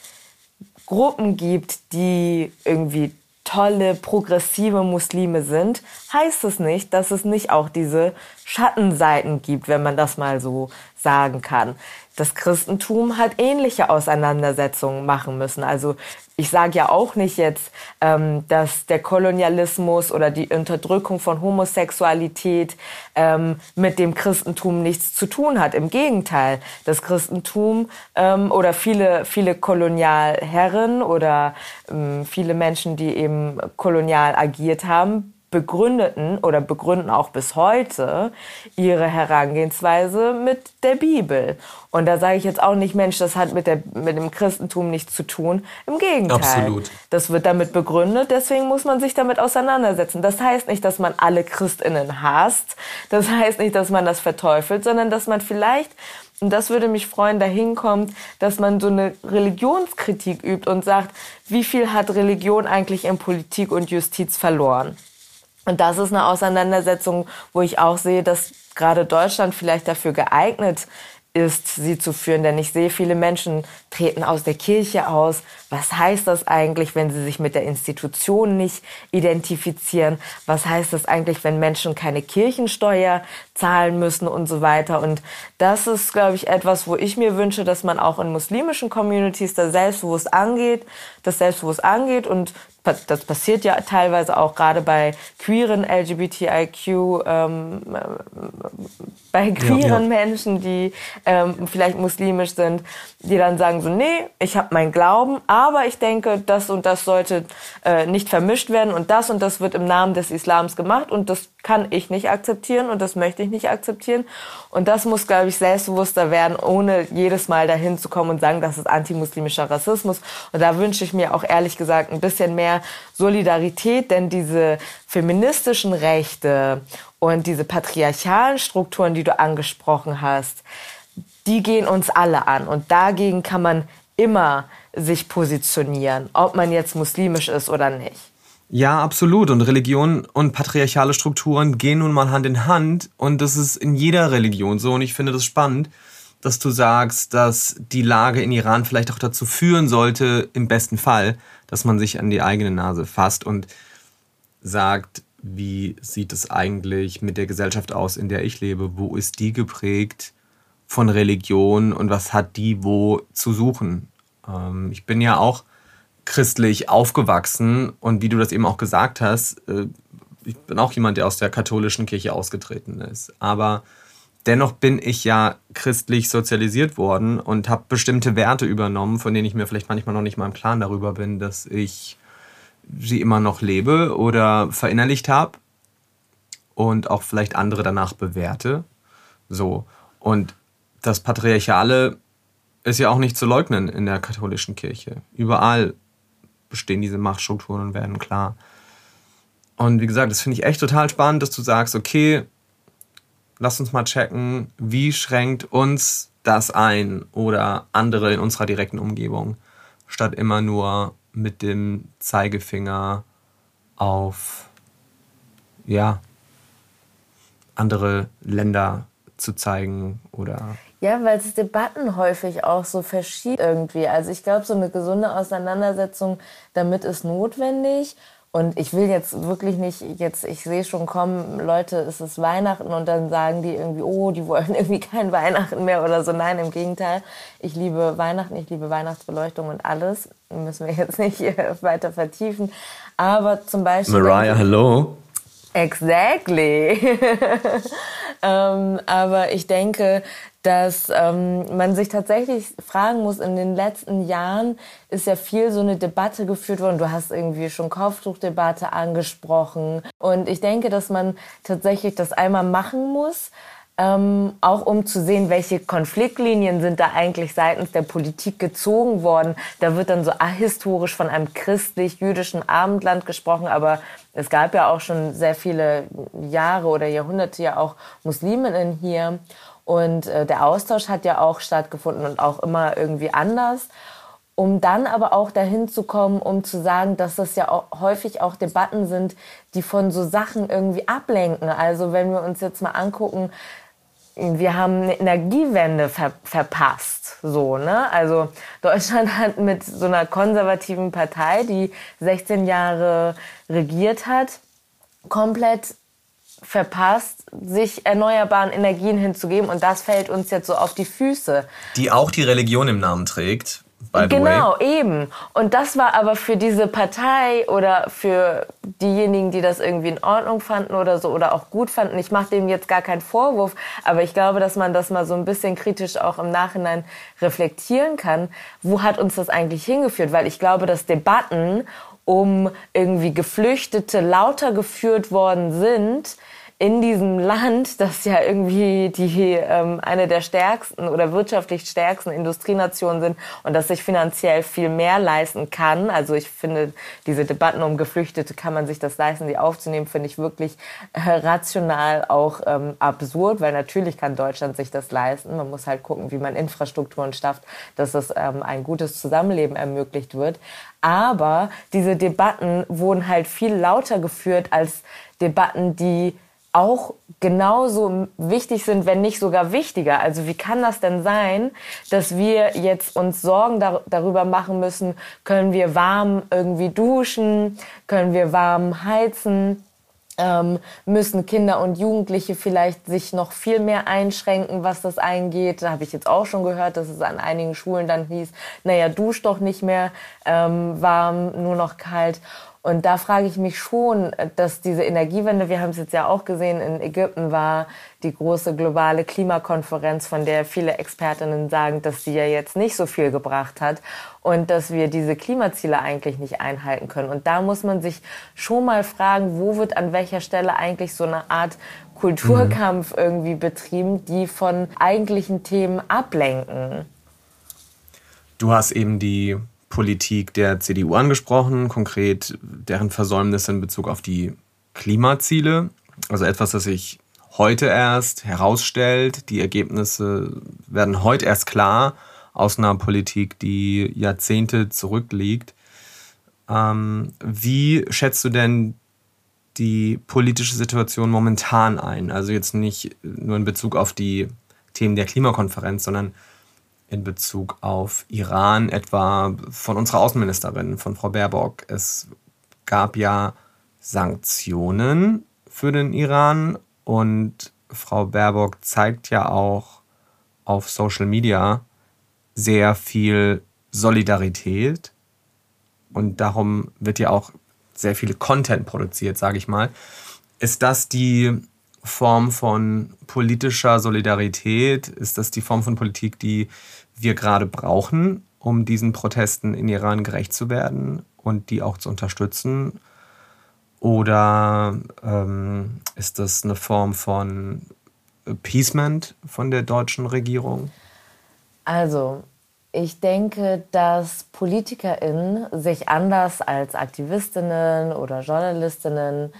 Gruppen gibt, die irgendwie tolle, progressive Muslime sind, heißt es nicht, dass es nicht auch diese Schattenseiten gibt, wenn man das mal so sagen kann. Das Christentum hat ähnliche Auseinandersetzungen machen müssen. Also ich sage ja auch nicht jetzt, ähm, dass der Kolonialismus oder die Unterdrückung von Homosexualität ähm, mit dem Christentum nichts zu tun hat. Im Gegenteil, das Christentum ähm, oder viele, viele Kolonialherren oder ähm, viele Menschen, die eben kolonial agiert haben, begründeten oder begründen auch bis heute ihre Herangehensweise mit der Bibel. Und da sage ich jetzt auch nicht, Mensch, das hat mit, der, mit dem Christentum nichts zu tun. Im Gegenteil. Absolut. Das wird damit begründet, deswegen muss man sich damit auseinandersetzen. Das heißt nicht, dass man alle Christinnen hasst. Das heißt nicht, dass man das verteufelt, sondern dass man vielleicht und das würde mich freuen, dahin kommt, dass man so eine Religionskritik übt und sagt, wie viel hat Religion eigentlich in Politik und Justiz verloren? Und das ist eine Auseinandersetzung, wo ich auch sehe, dass gerade Deutschland vielleicht dafür geeignet ist, sie zu führen. Denn ich sehe, viele Menschen treten aus der Kirche aus. Was heißt das eigentlich, wenn sie sich mit der Institution nicht identifizieren? Was heißt das eigentlich, wenn Menschen keine Kirchensteuer zahlen müssen und so weiter? Und das ist, glaube ich, etwas, wo ich mir wünsche, dass man auch in muslimischen Communities da selbstbewusst angeht, das selbstbewusst angeht und das passiert ja teilweise auch gerade bei queeren LGBTIQ, ähm, äh, bei queeren ja, ja. Menschen, die ähm, vielleicht muslimisch sind, die dann sagen so, nee, ich habe meinen Glauben, aber ich denke, das und das sollte äh, nicht vermischt werden und das und das wird im Namen des Islams gemacht und das kann ich nicht akzeptieren und das möchte ich nicht akzeptieren. Und das muss, glaube ich, selbstbewusster werden, ohne jedes Mal dahin zu kommen und sagen, das ist antimuslimischer Rassismus. Und da wünsche ich mir auch ehrlich gesagt ein bisschen mehr Solidarität, denn diese feministischen Rechte und diese patriarchalen Strukturen, die du angesprochen hast, die gehen uns alle an. Und dagegen kann man immer sich positionieren, ob man jetzt muslimisch ist oder nicht. Ja, absolut. Und Religion und patriarchale Strukturen gehen nun mal Hand in Hand. Und das ist in jeder Religion so. Und ich finde das spannend, dass du sagst, dass die Lage in Iran vielleicht auch dazu führen sollte, im besten Fall, dass man sich an die eigene Nase fasst und sagt, wie sieht es eigentlich mit der Gesellschaft aus, in der ich lebe? Wo ist die geprägt von Religion und was hat die wo zu suchen? Ähm, ich bin ja auch christlich aufgewachsen und wie du das eben auch gesagt hast, äh, ich bin auch jemand, der aus der katholischen Kirche ausgetreten ist. Aber dennoch bin ich ja christlich sozialisiert worden und habe bestimmte Werte übernommen, von denen ich mir vielleicht manchmal noch nicht mal im Klaren darüber bin, dass ich sie immer noch lebe oder verinnerlicht habe und auch vielleicht andere danach bewerte. So. Und das Patriarchale ist ja auch nicht zu leugnen in der katholischen Kirche. Überall bestehen diese Machtstrukturen und werden klar. Und wie gesagt, das finde ich echt total spannend, dass du sagst, okay, lass uns mal checken, wie schränkt uns das ein oder andere in unserer direkten Umgebung, statt immer nur mit dem Zeigefinger auf ja andere Länder zu zeigen oder ja, weil es Debatten häufig auch so verschiebt irgendwie. Also ich glaube, so eine gesunde Auseinandersetzung damit ist notwendig. Und ich will jetzt wirklich nicht, jetzt, ich sehe schon kommen, Leute, es ist Weihnachten und dann sagen die irgendwie, oh, die wollen <laughs> irgendwie kein Weihnachten mehr oder so. Nein, im Gegenteil. Ich liebe Weihnachten, ich liebe Weihnachtsbeleuchtung und alles. Müssen wir jetzt <laughs> nicht weiter vertiefen. Aber zum Beispiel. Mariah, hello. Exactly. <laughs> ähm, aber ich denke, dass ähm, man sich tatsächlich fragen muss, in den letzten Jahren ist ja viel so eine Debatte geführt worden. Du hast irgendwie schon Kopftuchdebatte angesprochen. Und ich denke, dass man tatsächlich das einmal machen muss, ähm, auch um zu sehen, welche Konfliktlinien sind da eigentlich seitens der Politik gezogen worden. Da wird dann so ahistorisch von einem christlich-jüdischen Abendland gesprochen, aber es gab ja auch schon sehr viele Jahre oder Jahrhunderte ja auch Musliminnen hier. Und äh, der Austausch hat ja auch stattgefunden und auch immer irgendwie anders. Um dann aber auch dahin zu kommen, um zu sagen, dass das ja auch häufig auch Debatten sind, die von so Sachen irgendwie ablenken. Also wenn wir uns jetzt mal angucken, wir haben eine Energiewende ver verpasst, so, ne? Also Deutschland hat mit so einer konservativen Partei, die 16 Jahre regiert hat, komplett verpasst, sich erneuerbaren Energien hinzugeben. Und das fällt uns jetzt so auf die Füße. Die auch die Religion im Namen trägt. By genau, eben. Und das war aber für diese Partei oder für diejenigen, die das irgendwie in Ordnung fanden oder so oder auch gut fanden. Ich mache dem jetzt gar keinen Vorwurf, aber ich glaube, dass man das mal so ein bisschen kritisch auch im Nachhinein reflektieren kann. Wo hat uns das eigentlich hingeführt? Weil ich glaube, dass Debatten um irgendwie Geflüchtete lauter geführt worden sind, in diesem Land, das ja irgendwie die ähm, eine der stärksten oder wirtschaftlich stärksten Industrienationen sind und das sich finanziell viel mehr leisten kann. Also ich finde, diese Debatten um Geflüchtete kann man sich das leisten, die aufzunehmen, finde ich wirklich äh, rational auch ähm, absurd, weil natürlich kann Deutschland sich das leisten. Man muss halt gucken, wie man Infrastrukturen schafft, dass es ähm, ein gutes Zusammenleben ermöglicht wird. Aber diese Debatten wurden halt viel lauter geführt als Debatten, die auch genauso wichtig sind, wenn nicht sogar wichtiger. Also wie kann das denn sein, dass wir jetzt uns Sorgen dar darüber machen müssen, können wir warm irgendwie duschen, können wir warm heizen? Ähm, müssen Kinder und Jugendliche vielleicht sich noch viel mehr einschränken, was das eingeht. Da habe ich jetzt auch schon gehört, dass es an einigen Schulen dann hieß, naja, dusch doch nicht mehr ähm, warm, nur noch kalt. Und da frage ich mich schon, dass diese Energiewende, wir haben es jetzt ja auch gesehen, in Ägypten war die große globale Klimakonferenz, von der viele Expertinnen sagen, dass sie ja jetzt nicht so viel gebracht hat und dass wir diese Klimaziele eigentlich nicht einhalten können. Und da muss man sich schon mal fragen, wo wird an welcher Stelle eigentlich so eine Art Kulturkampf mhm. irgendwie betrieben, die von eigentlichen Themen ablenken. Du hast eben die Politik der CDU angesprochen, konkret deren Versäumnisse in Bezug auf die Klimaziele. Also etwas, das sich heute erst herausstellt. Die Ergebnisse werden heute erst klar aus einer Politik, die Jahrzehnte zurückliegt. Ähm, wie schätzt du denn die politische Situation momentan ein? Also jetzt nicht nur in Bezug auf die Themen der Klimakonferenz, sondern in Bezug auf Iran, etwa von unserer Außenministerin, von Frau Baerbock. Es gab ja Sanktionen für den Iran und Frau Baerbock zeigt ja auch auf Social Media sehr viel Solidarität und darum wird ja auch sehr viel Content produziert, sage ich mal. Ist das die Form von politischer Solidarität? Ist das die Form von Politik, die wir gerade brauchen, um diesen Protesten in Iran gerecht zu werden und die auch zu unterstützen? Oder ähm, ist das eine Form von Appeasement von der deutschen Regierung? Also, ich denke, dass PolitikerInnen sich anders als Aktivistinnen oder Journalistinnen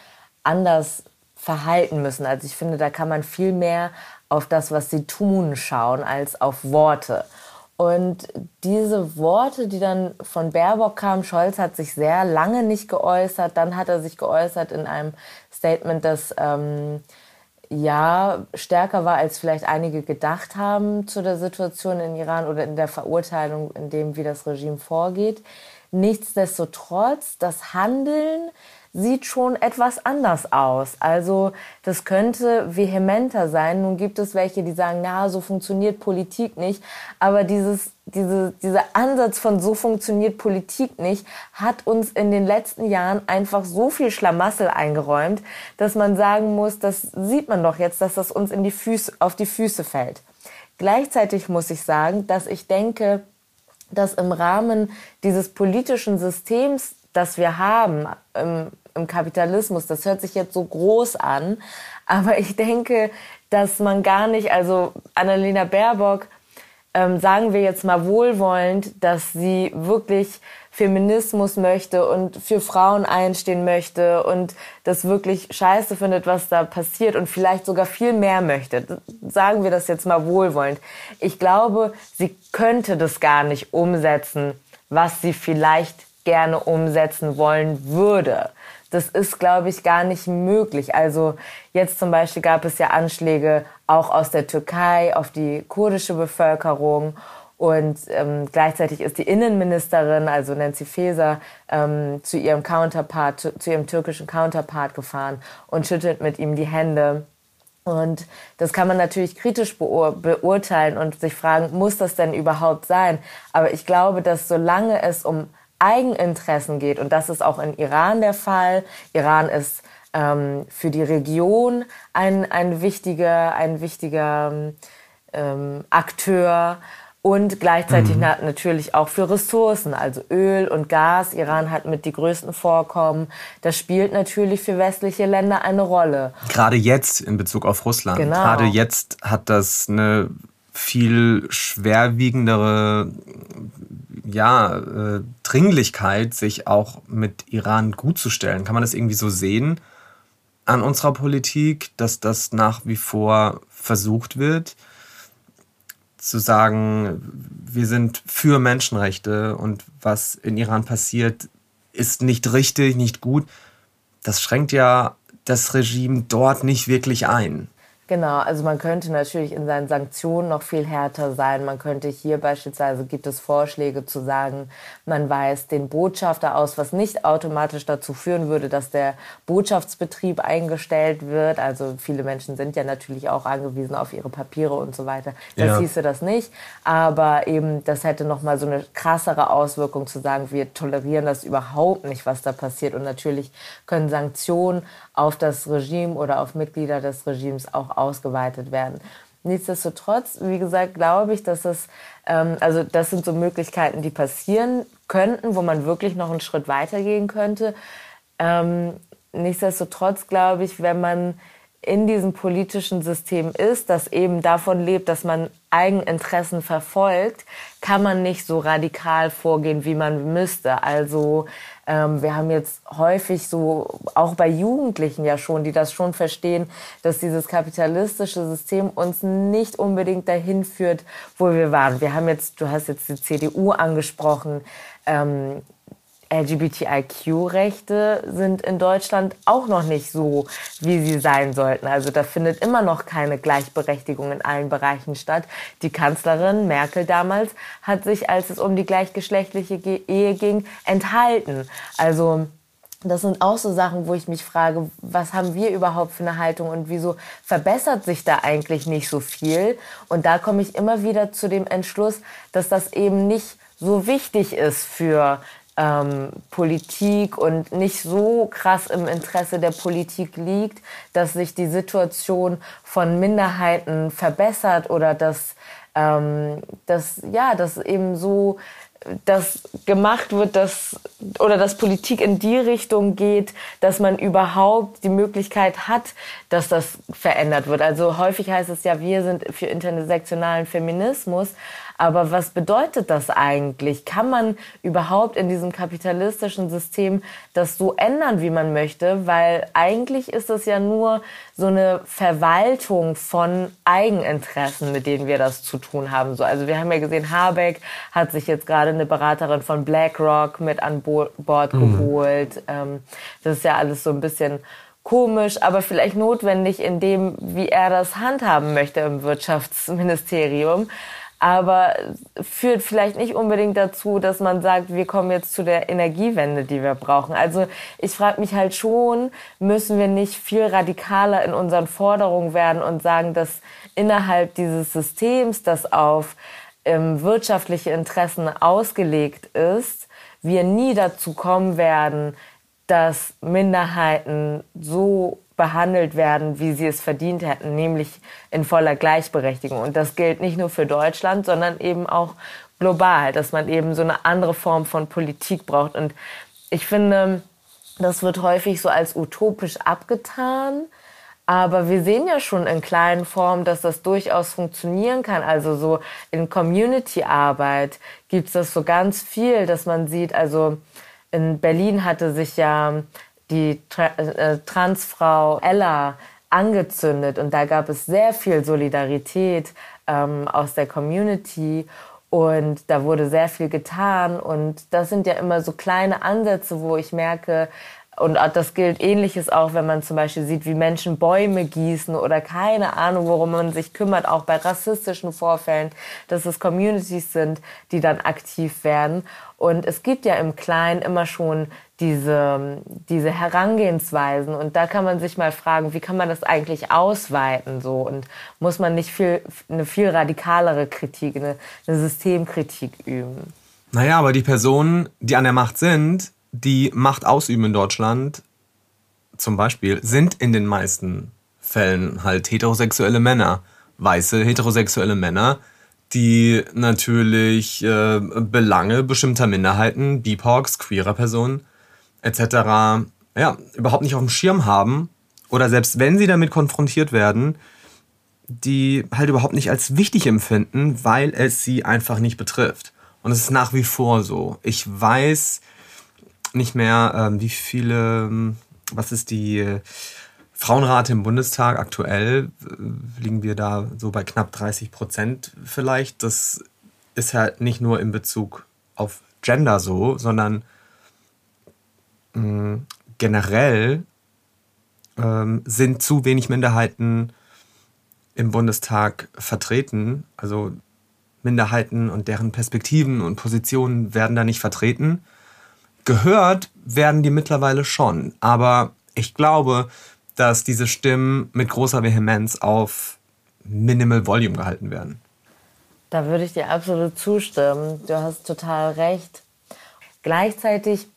anders verhalten müssen. Also ich finde, da kann man viel mehr auf das, was sie tun, schauen, als auf Worte. Und diese Worte, die dann von Baerbock kamen, Scholz hat sich sehr lange nicht geäußert. Dann hat er sich geäußert in einem Statement, das ähm, ja stärker war, als vielleicht einige gedacht haben zu der Situation in Iran oder in der Verurteilung, in dem, wie das Regime vorgeht. Nichtsdestotrotz, das Handeln sieht schon etwas anders aus. Also das könnte vehementer sein. Nun gibt es welche, die sagen, na, so funktioniert Politik nicht. Aber dieses, diese, dieser Ansatz von so funktioniert Politik nicht hat uns in den letzten Jahren einfach so viel Schlamassel eingeräumt, dass man sagen muss, das sieht man doch jetzt, dass das uns in die Füße, auf die Füße fällt. Gleichzeitig muss ich sagen, dass ich denke, dass im Rahmen dieses politischen Systems, das wir haben im, Kapitalismus, das hört sich jetzt so groß an, aber ich denke, dass man gar nicht, also Annalena Baerbock, ähm, sagen wir jetzt mal wohlwollend, dass sie wirklich Feminismus möchte und für Frauen einstehen möchte und das wirklich scheiße findet, was da passiert und vielleicht sogar viel mehr möchte. Sagen wir das jetzt mal wohlwollend. Ich glaube, sie könnte das gar nicht umsetzen, was sie vielleicht gerne umsetzen wollen würde. Das ist, glaube ich, gar nicht möglich. Also jetzt zum Beispiel gab es ja Anschläge auch aus der Türkei auf die kurdische Bevölkerung und ähm, gleichzeitig ist die Innenministerin, also Nancy Faeser, ähm, zu ihrem Counterpart, zu, ihrem türkischen Counterpart gefahren und schüttelt mit ihm die Hände. Und das kann man natürlich kritisch beur beurteilen und sich fragen, muss das denn überhaupt sein? Aber ich glaube, dass solange es um Eigeninteressen geht, und das ist auch in Iran der Fall, Iran ist ähm, für die Region ein, ein wichtiger, ein wichtiger ähm, Akteur und gleichzeitig mhm. natürlich auch für Ressourcen, also Öl und Gas. Iran hat mit die größten Vorkommen. Das spielt natürlich für westliche Länder eine Rolle. Gerade jetzt in Bezug auf Russland. Genau. Gerade jetzt hat das eine viel schwerwiegendere ja, äh, Dringlichkeit, sich auch mit Iran gut zu stellen. Kann man das irgendwie so sehen an unserer Politik, dass das nach wie vor versucht wird? zu sagen, wir sind für Menschenrechte und was in Iran passiert, ist nicht richtig, nicht gut, das schränkt ja das Regime dort nicht wirklich ein. Genau, also man könnte natürlich in seinen Sanktionen noch viel härter sein. Man könnte hier beispielsweise, gibt es Vorschläge zu sagen, man weist den Botschafter aus, was nicht automatisch dazu führen würde, dass der Botschaftsbetrieb eingestellt wird. Also viele Menschen sind ja natürlich auch angewiesen auf ihre Papiere und so weiter. Das ja. hieße das nicht. Aber eben, das hätte nochmal so eine krassere Auswirkung zu sagen, wir tolerieren das überhaupt nicht, was da passiert. Und natürlich können Sanktionen auf das Regime oder auf Mitglieder des Regimes auch ausgeweitet werden. Nichtsdestotrotz, wie gesagt, glaube ich, dass es, ähm, also das sind so Möglichkeiten, die passieren könnten, wo man wirklich noch einen Schritt weitergehen könnte. Ähm, nichtsdestotrotz glaube ich, wenn man in diesem politischen System ist, das eben davon lebt, dass man Eigeninteressen verfolgt, kann man nicht so radikal vorgehen, wie man müsste. Also ähm, wir haben jetzt häufig so, auch bei Jugendlichen ja schon, die das schon verstehen, dass dieses kapitalistische System uns nicht unbedingt dahin führt, wo wir waren. Wir haben jetzt, du hast jetzt die CDU angesprochen, ähm, LGBTIQ-Rechte sind in Deutschland auch noch nicht so, wie sie sein sollten. Also da findet immer noch keine Gleichberechtigung in allen Bereichen statt. Die Kanzlerin Merkel damals hat sich, als es um die gleichgeschlechtliche Ehe ging, enthalten. Also das sind auch so Sachen, wo ich mich frage, was haben wir überhaupt für eine Haltung und wieso verbessert sich da eigentlich nicht so viel? Und da komme ich immer wieder zu dem Entschluss, dass das eben nicht so wichtig ist für ähm, Politik und nicht so krass im Interesse der Politik liegt, dass sich die Situation von Minderheiten verbessert oder dass, ähm, dass, ja, dass eben so dass gemacht wird, dass oder dass Politik in die Richtung geht, dass man überhaupt die Möglichkeit hat, dass das verändert wird. Also häufig heißt es ja, wir sind für intersektionalen Feminismus, aber was bedeutet das eigentlich? Kann man überhaupt in diesem kapitalistischen System das so ändern, wie man möchte? Weil eigentlich ist es ja nur so eine Verwaltung von Eigeninteressen, mit denen wir das zu tun haben. So, also wir haben ja gesehen, Habeck hat sich jetzt gerade eine Beraterin von BlackRock mit an Bord mhm. geholt. Mhm. das ist ja alles so ein bisschen komisch, aber vielleicht notwendig in dem, wie er das handhaben möchte im Wirtschaftsministerium. Aber führt vielleicht nicht unbedingt dazu, dass man sagt, wir kommen jetzt zu der Energiewende, die wir brauchen. Also ich frage mich halt schon, müssen wir nicht viel radikaler in unseren Forderungen werden und sagen, dass innerhalb dieses Systems, das auf ähm, wirtschaftliche Interessen ausgelegt ist, wir nie dazu kommen werden, dass Minderheiten so behandelt werden, wie sie es verdient hätten, nämlich in voller Gleichberechtigung. Und das gilt nicht nur für Deutschland, sondern eben auch global, dass man eben so eine andere Form von Politik braucht. Und ich finde, das wird häufig so als utopisch abgetan. Aber wir sehen ja schon in kleinen Formen, dass das durchaus funktionieren kann. Also so in Community-Arbeit gibt es das so ganz viel, dass man sieht, also in Berlin hatte sich ja die Tra äh, Transfrau Ella angezündet. Und da gab es sehr viel Solidarität ähm, aus der Community. Und da wurde sehr viel getan. Und das sind ja immer so kleine Ansätze, wo ich merke, und das gilt ähnliches auch, wenn man zum Beispiel sieht, wie Menschen Bäume gießen oder keine Ahnung, worum man sich kümmert, auch bei rassistischen Vorfällen, dass es Communities sind, die dann aktiv werden. Und es gibt ja im Kleinen immer schon diese, diese Herangehensweisen. Und da kann man sich mal fragen, wie kann man das eigentlich ausweiten, so? Und muss man nicht viel, eine viel radikalere Kritik, eine, eine Systemkritik üben? Naja, aber die Personen, die an der Macht sind, die Macht ausüben in Deutschland, zum Beispiel, sind in den meisten Fällen halt heterosexuelle Männer. Weiße heterosexuelle Männer, die natürlich äh, Belange bestimmter Minderheiten, BIPOCs, queerer Personen etc. ja, überhaupt nicht auf dem Schirm haben oder selbst wenn sie damit konfrontiert werden, die halt überhaupt nicht als wichtig empfinden, weil es sie einfach nicht betrifft. Und es ist nach wie vor so. Ich weiß, nicht mehr, ähm, wie viele, ähm, was ist die äh, Frauenrate im Bundestag aktuell? Liegen wir da so bei knapp 30 Prozent vielleicht. Das ist halt nicht nur in Bezug auf Gender so, sondern mh, generell ähm, sind zu wenig Minderheiten im Bundestag vertreten. Also Minderheiten und deren Perspektiven und Positionen werden da nicht vertreten. Gehört werden die mittlerweile schon, aber ich glaube, dass diese Stimmen mit großer Vehemenz auf Minimal Volume gehalten werden. Da würde ich dir absolut zustimmen. Du hast total recht. Gleichzeitig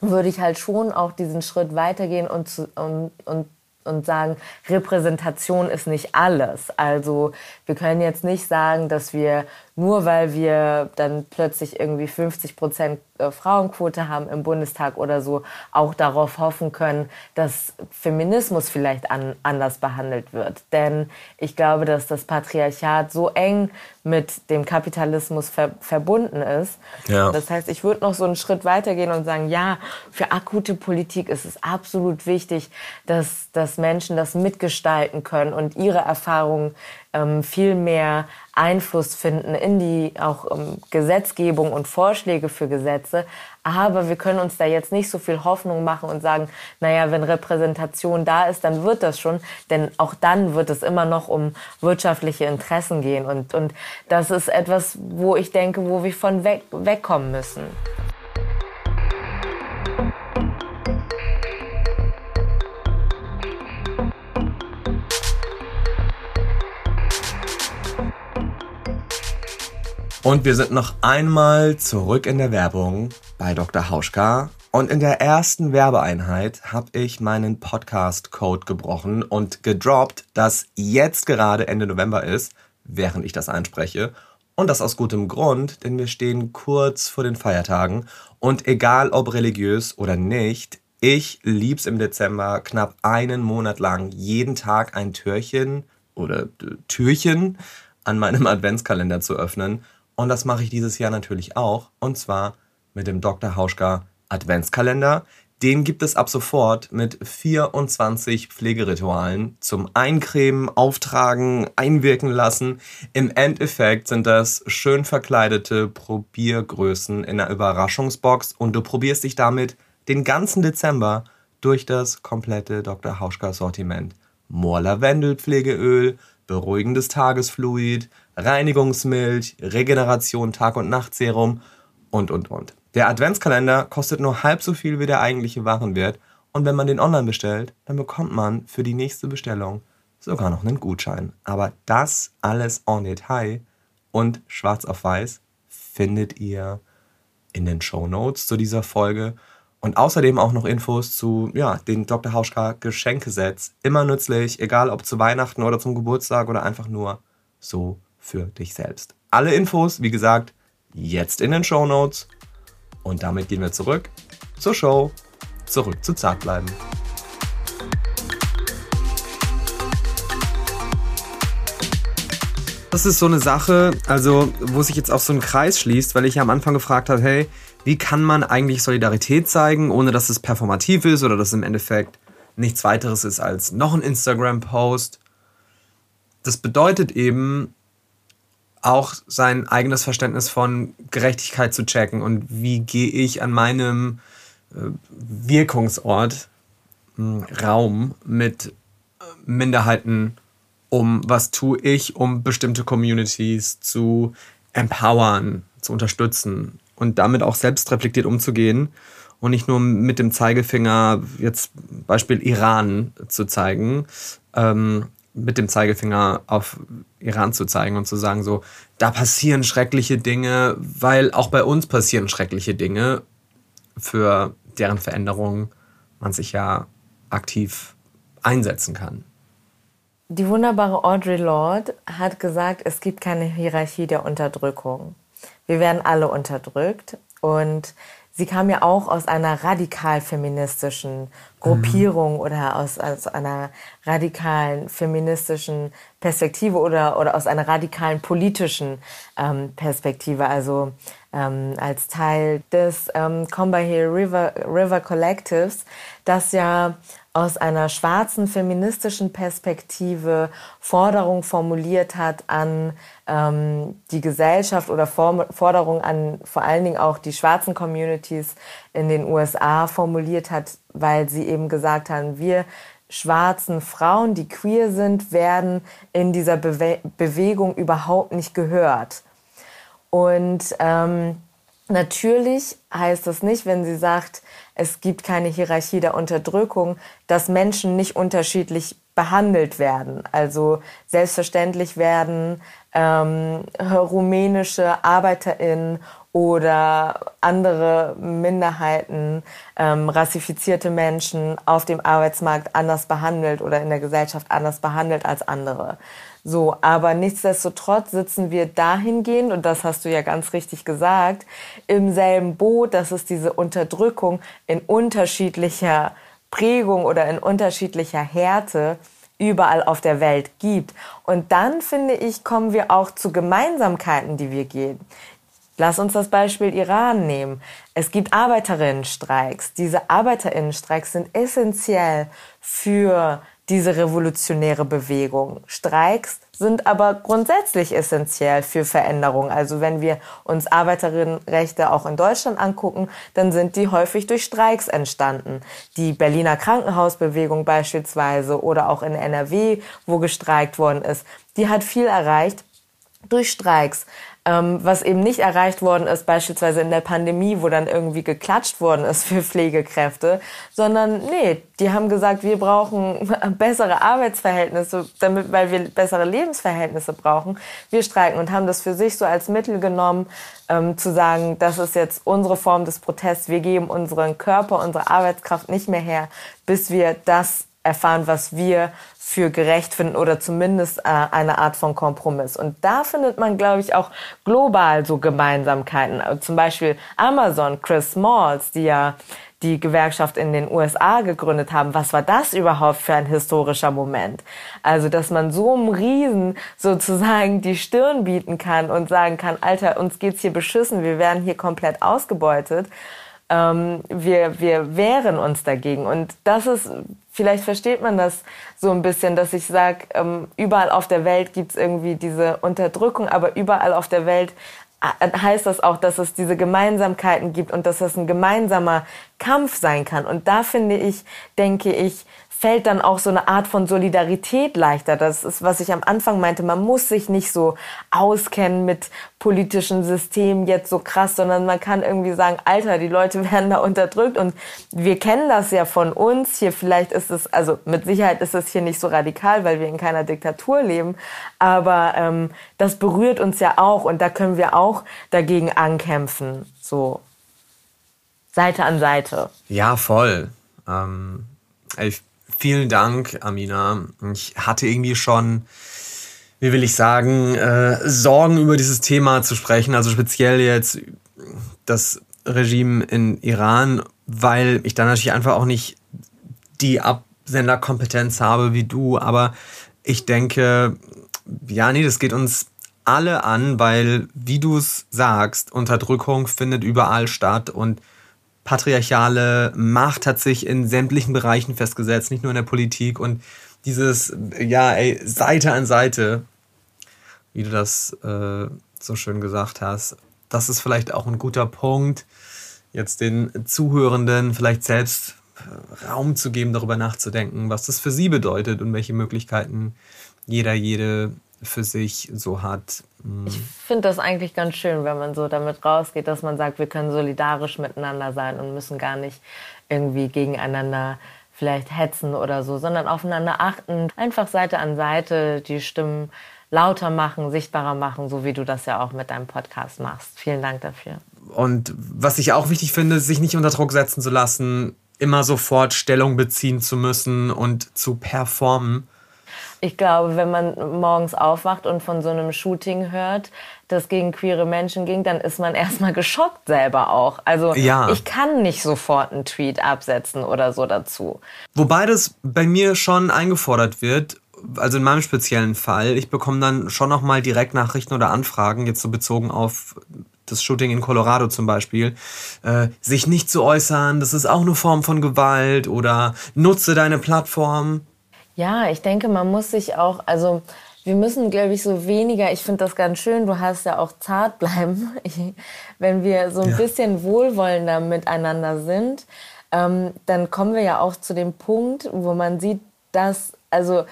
würde ich halt schon auch diesen Schritt weitergehen und, zu, und, und und sagen, Repräsentation ist nicht alles. Also wir können jetzt nicht sagen, dass wir nur weil wir dann plötzlich irgendwie 50 Prozent äh, Frauenquote haben im Bundestag oder so, auch darauf hoffen können, dass Feminismus vielleicht an, anders behandelt wird. Denn ich glaube, dass das Patriarchat so eng mit dem Kapitalismus ver verbunden ist. Ja. Das heißt, ich würde noch so einen Schritt weitergehen und sagen, ja, für akute Politik ist es absolut wichtig, dass, dass Menschen das mitgestalten können und ihre Erfahrungen ähm, viel mehr Einfluss finden in die auch ähm, Gesetzgebung und Vorschläge für Gesetze. Aber wir können uns da jetzt nicht so viel Hoffnung machen und sagen, naja, wenn Repräsentation da ist, dann wird das schon. Denn auch dann wird es immer noch um wirtschaftliche Interessen gehen. Und, und das ist etwas, wo ich denke, wo wir von weg, wegkommen müssen. Und wir sind noch einmal zurück in der Werbung bei Dr. Hauschka. Und in der ersten Werbeeinheit habe ich meinen Podcast-Code gebrochen und gedroppt, dass jetzt gerade Ende November ist, während ich das einspreche. Und das aus gutem Grund, denn wir stehen kurz vor den Feiertagen. Und egal ob religiös oder nicht, ich lieb's im Dezember knapp einen Monat lang jeden Tag ein Türchen oder Türchen an meinem Adventskalender zu öffnen und das mache ich dieses Jahr natürlich auch. Und zwar mit dem Dr. Hauschka Adventskalender. Den gibt es ab sofort mit 24 Pflegeritualen zum Eincremen, Auftragen, einwirken lassen. Im Endeffekt sind das schön verkleidete Probiergrößen in einer Überraschungsbox und du probierst dich damit den ganzen Dezember durch das komplette Dr. Hauschka Sortiment. Moor Lavendelpflegeöl, beruhigendes Tagesfluid, Reinigungsmilch, Regeneration Tag- und Nachtserum und, und, und. Der Adventskalender kostet nur halb so viel wie der eigentliche Warenwert und wenn man den online bestellt, dann bekommt man für die nächste Bestellung sogar noch einen Gutschein. Aber das alles en Detail und schwarz auf weiß findet ihr in den Show Notes zu dieser Folge und außerdem auch noch Infos zu ja, den Dr. Hauschka Geschenkesetz. Immer nützlich, egal ob zu Weihnachten oder zum Geburtstag oder einfach nur so für dich selbst. Alle Infos, wie gesagt, jetzt in den Show Notes. Und damit gehen wir zurück zur Show, zurück zu Zartbleiben. Das ist so eine Sache, also wo sich jetzt auch so ein Kreis schließt, weil ich ja am Anfang gefragt habe, hey, wie kann man eigentlich Solidarität zeigen, ohne dass es performativ ist oder dass es im Endeffekt nichts weiteres ist als noch ein Instagram-Post. Das bedeutet eben auch sein eigenes Verständnis von Gerechtigkeit zu checken und wie gehe ich an meinem äh, Wirkungsort, äh, Raum mit äh, Minderheiten um, was tue ich, um bestimmte Communities zu empowern, zu unterstützen und damit auch selbstreflektiert umzugehen und nicht nur mit dem Zeigefinger, jetzt Beispiel Iran zu zeigen, ähm, mit dem Zeigefinger auf Iran zu zeigen und zu sagen, so, da passieren schreckliche Dinge, weil auch bei uns passieren schreckliche Dinge, für deren Veränderung man sich ja aktiv einsetzen kann. Die wunderbare Audre Lorde hat gesagt, es gibt keine Hierarchie der Unterdrückung. Wir werden alle unterdrückt und sie kam ja auch aus einer radikal feministischen Gruppierung mhm. oder aus, aus einer radikalen feministischen Perspektive oder, oder aus einer radikalen politischen ähm, Perspektive, also ähm, als Teil des ähm, Combahee River, River Collectives, das ja aus einer schwarzen feministischen Perspektive Forderungen formuliert hat an ähm, die Gesellschaft oder Forderungen an vor allen Dingen auch die schwarzen Communities in den USA formuliert hat, weil sie eben gesagt haben, wir schwarzen Frauen, die queer sind, werden in dieser Bewe Bewegung überhaupt nicht gehört. Und ähm, natürlich heißt das nicht, wenn sie sagt, es gibt keine Hierarchie der Unterdrückung, dass Menschen nicht unterschiedlich behandelt werden. Also selbstverständlich werden ähm, rumänische ArbeiterInnen oder andere Minderheiten, ähm, rassifizierte Menschen auf dem Arbeitsmarkt anders behandelt oder in der Gesellschaft anders behandelt als andere. So, aber nichtsdestotrotz sitzen wir dahingehend, und das hast du ja ganz richtig gesagt, im selben Boot, dass es diese Unterdrückung in unterschiedlicher Prägung oder in unterschiedlicher Härte überall auf der Welt gibt. Und dann, finde ich, kommen wir auch zu Gemeinsamkeiten, die wir gehen. Lass uns das Beispiel Iran nehmen. Es gibt Arbeiterinnenstreiks. Diese Arbeiterinnenstreiks sind essentiell für diese revolutionäre Bewegung. Streiks sind aber grundsätzlich essentiell für Veränderung. Also wenn wir uns Arbeiterinnenrechte auch in Deutschland angucken, dann sind die häufig durch Streiks entstanden. Die Berliner Krankenhausbewegung beispielsweise oder auch in NRW, wo gestreikt worden ist, die hat viel erreicht durch Streiks. Ähm, was eben nicht erreicht worden ist, beispielsweise in der Pandemie, wo dann irgendwie geklatscht worden ist für Pflegekräfte, sondern nee, die haben gesagt, wir brauchen <laughs> bessere Arbeitsverhältnisse, damit, weil wir bessere Lebensverhältnisse brauchen. Wir streiken und haben das für sich so als Mittel genommen, ähm, zu sagen, das ist jetzt unsere Form des Protests. Wir geben unseren Körper, unsere Arbeitskraft nicht mehr her, bis wir das erfahren, was wir für gerecht finden oder zumindest äh, eine Art von Kompromiss. Und da findet man, glaube ich, auch global so Gemeinsamkeiten. Äh, zum Beispiel Amazon, Chris Smalls, die ja die Gewerkschaft in den USA gegründet haben. Was war das überhaupt für ein historischer Moment? Also, dass man so einem Riesen sozusagen die Stirn bieten kann und sagen kann, Alter, uns geht's hier beschissen, wir werden hier komplett ausgebeutet. Ähm, wir, wir wehren uns dagegen. Und das ist vielleicht versteht man das so ein bisschen, dass ich sage, ähm, überall auf der Welt gibt es irgendwie diese Unterdrückung, aber überall auf der Welt äh, heißt das auch, dass es diese Gemeinsamkeiten gibt und dass es ein gemeinsamer Kampf sein kann. Und da finde ich, denke ich, fällt dann auch so eine Art von Solidarität leichter. Das ist, was ich am Anfang meinte. Man muss sich nicht so auskennen mit politischen Systemen jetzt so krass, sondern man kann irgendwie sagen, Alter, die Leute <laughs> werden da unterdrückt und wir kennen das ja von uns. Hier vielleicht ist es, also mit Sicherheit ist es hier nicht so radikal, weil wir in keiner Diktatur leben, aber ähm, das berührt uns ja auch und da können wir auch dagegen ankämpfen. So Seite an Seite. Ja, voll. Ähm, ey, Vielen Dank, Amina. Ich hatte irgendwie schon, wie will ich sagen, äh, Sorgen über dieses Thema zu sprechen, also speziell jetzt das Regime in Iran, weil ich da natürlich einfach auch nicht die Absenderkompetenz habe wie du, aber ich denke, ja, nee, das geht uns alle an, weil, wie du es sagst, Unterdrückung findet überall statt und patriarchale Macht hat sich in sämtlichen Bereichen festgesetzt, nicht nur in der Politik. Und dieses, ja, ey, Seite an Seite, wie du das äh, so schön gesagt hast, das ist vielleicht auch ein guter Punkt, jetzt den Zuhörenden vielleicht selbst äh, Raum zu geben, darüber nachzudenken, was das für sie bedeutet und welche Möglichkeiten jeder, jede für sich so hat. Hm. Ich finde das eigentlich ganz schön, wenn man so damit rausgeht, dass man sagt, wir können solidarisch miteinander sein und müssen gar nicht irgendwie gegeneinander vielleicht hetzen oder so, sondern aufeinander achten, einfach Seite an Seite die Stimmen lauter machen, sichtbarer machen, so wie du das ja auch mit deinem Podcast machst. Vielen Dank dafür. Und was ich auch wichtig finde, sich nicht unter Druck setzen zu lassen, immer sofort Stellung beziehen zu müssen und zu performen, ich glaube, wenn man morgens aufwacht und von so einem Shooting hört, das gegen queere Menschen ging, dann ist man <laughs> erstmal geschockt selber auch. Also ja. ich kann nicht sofort einen Tweet absetzen oder so dazu. Wobei das bei mir schon eingefordert wird, also in meinem speziellen Fall, ich bekomme dann schon noch mal direkt Nachrichten oder Anfragen, jetzt so bezogen auf das Shooting in Colorado zum Beispiel, äh, sich nicht zu äußern, das ist auch eine Form von Gewalt oder nutze deine Plattform. Ja, ich denke, man muss sich auch, also wir müssen, glaube ich, so weniger, ich finde das ganz schön, du hast ja auch zart bleiben, <laughs> wenn wir so ein ja. bisschen wohlwollender miteinander sind, ähm, dann kommen wir ja auch zu dem Punkt, wo man sieht, dass, also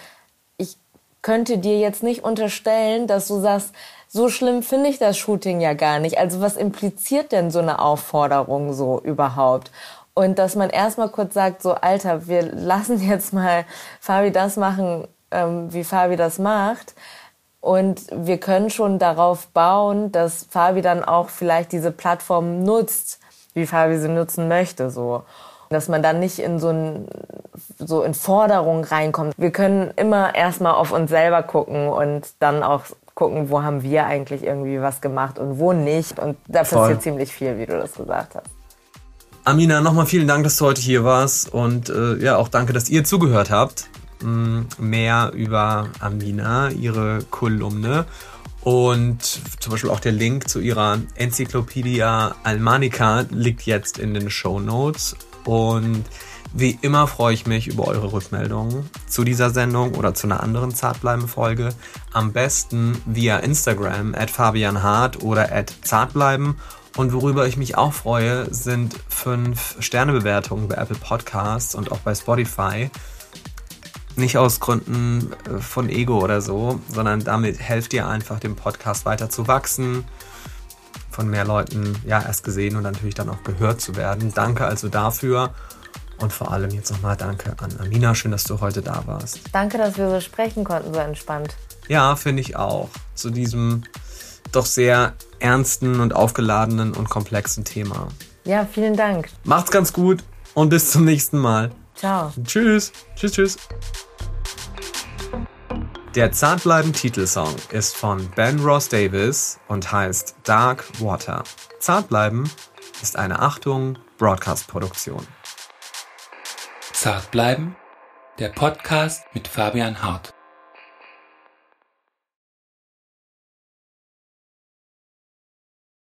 ich könnte dir jetzt nicht unterstellen, dass du sagst, so schlimm finde ich das Shooting ja gar nicht. Also was impliziert denn so eine Aufforderung so überhaupt? Und dass man erstmal kurz sagt, so Alter, wir lassen jetzt mal Fabi das machen, ähm, wie Fabi das macht. Und wir können schon darauf bauen, dass Fabi dann auch vielleicht diese Plattform nutzt, wie Fabi sie nutzen möchte, so. Dass man dann nicht in so, ein, so in Forderungen reinkommt. Wir können immer erstmal auf uns selber gucken und dann auch gucken, wo haben wir eigentlich irgendwie was gemacht und wo nicht. Und da passiert ziemlich viel, wie du das gesagt hast. Amina, nochmal vielen Dank, dass du heute hier warst und äh, ja, auch danke, dass ihr zugehört habt. Mm, mehr über Amina, ihre Kolumne und zum Beispiel auch der Link zu ihrer Enzyklopädia Almanica liegt jetzt in den Show Notes. Und wie immer freue ich mich über eure Rückmeldungen zu dieser Sendung oder zu einer anderen Zartbleiben-Folge. Am besten via Instagram at Fabian Hart oder at Zartbleiben und worüber ich mich auch freue, sind fünf Sternebewertungen bei Apple Podcasts und auch bei Spotify. Nicht aus Gründen äh, von Ego oder so, sondern damit helft ihr einfach, dem Podcast weiter zu wachsen, von mehr Leuten ja erst gesehen und natürlich dann auch gehört zu werden. Danke also dafür. Und vor allem jetzt nochmal danke an Amina. Schön, dass du heute da warst. Danke, dass wir so sprechen konnten, so entspannt. Ja, finde ich auch. Zu diesem doch sehr ernsten und aufgeladenen und komplexen Thema. Ja, vielen Dank. Macht's ganz gut und bis zum nächsten Mal. Ciao. Tschüss. Tschüss, tschüss. Der Zartbleiben-Titelsong ist von Ben Ross Davis und heißt Dark Water. Zartbleiben ist eine Achtung Broadcast-Produktion. Zartbleiben, der Podcast mit Fabian Hart.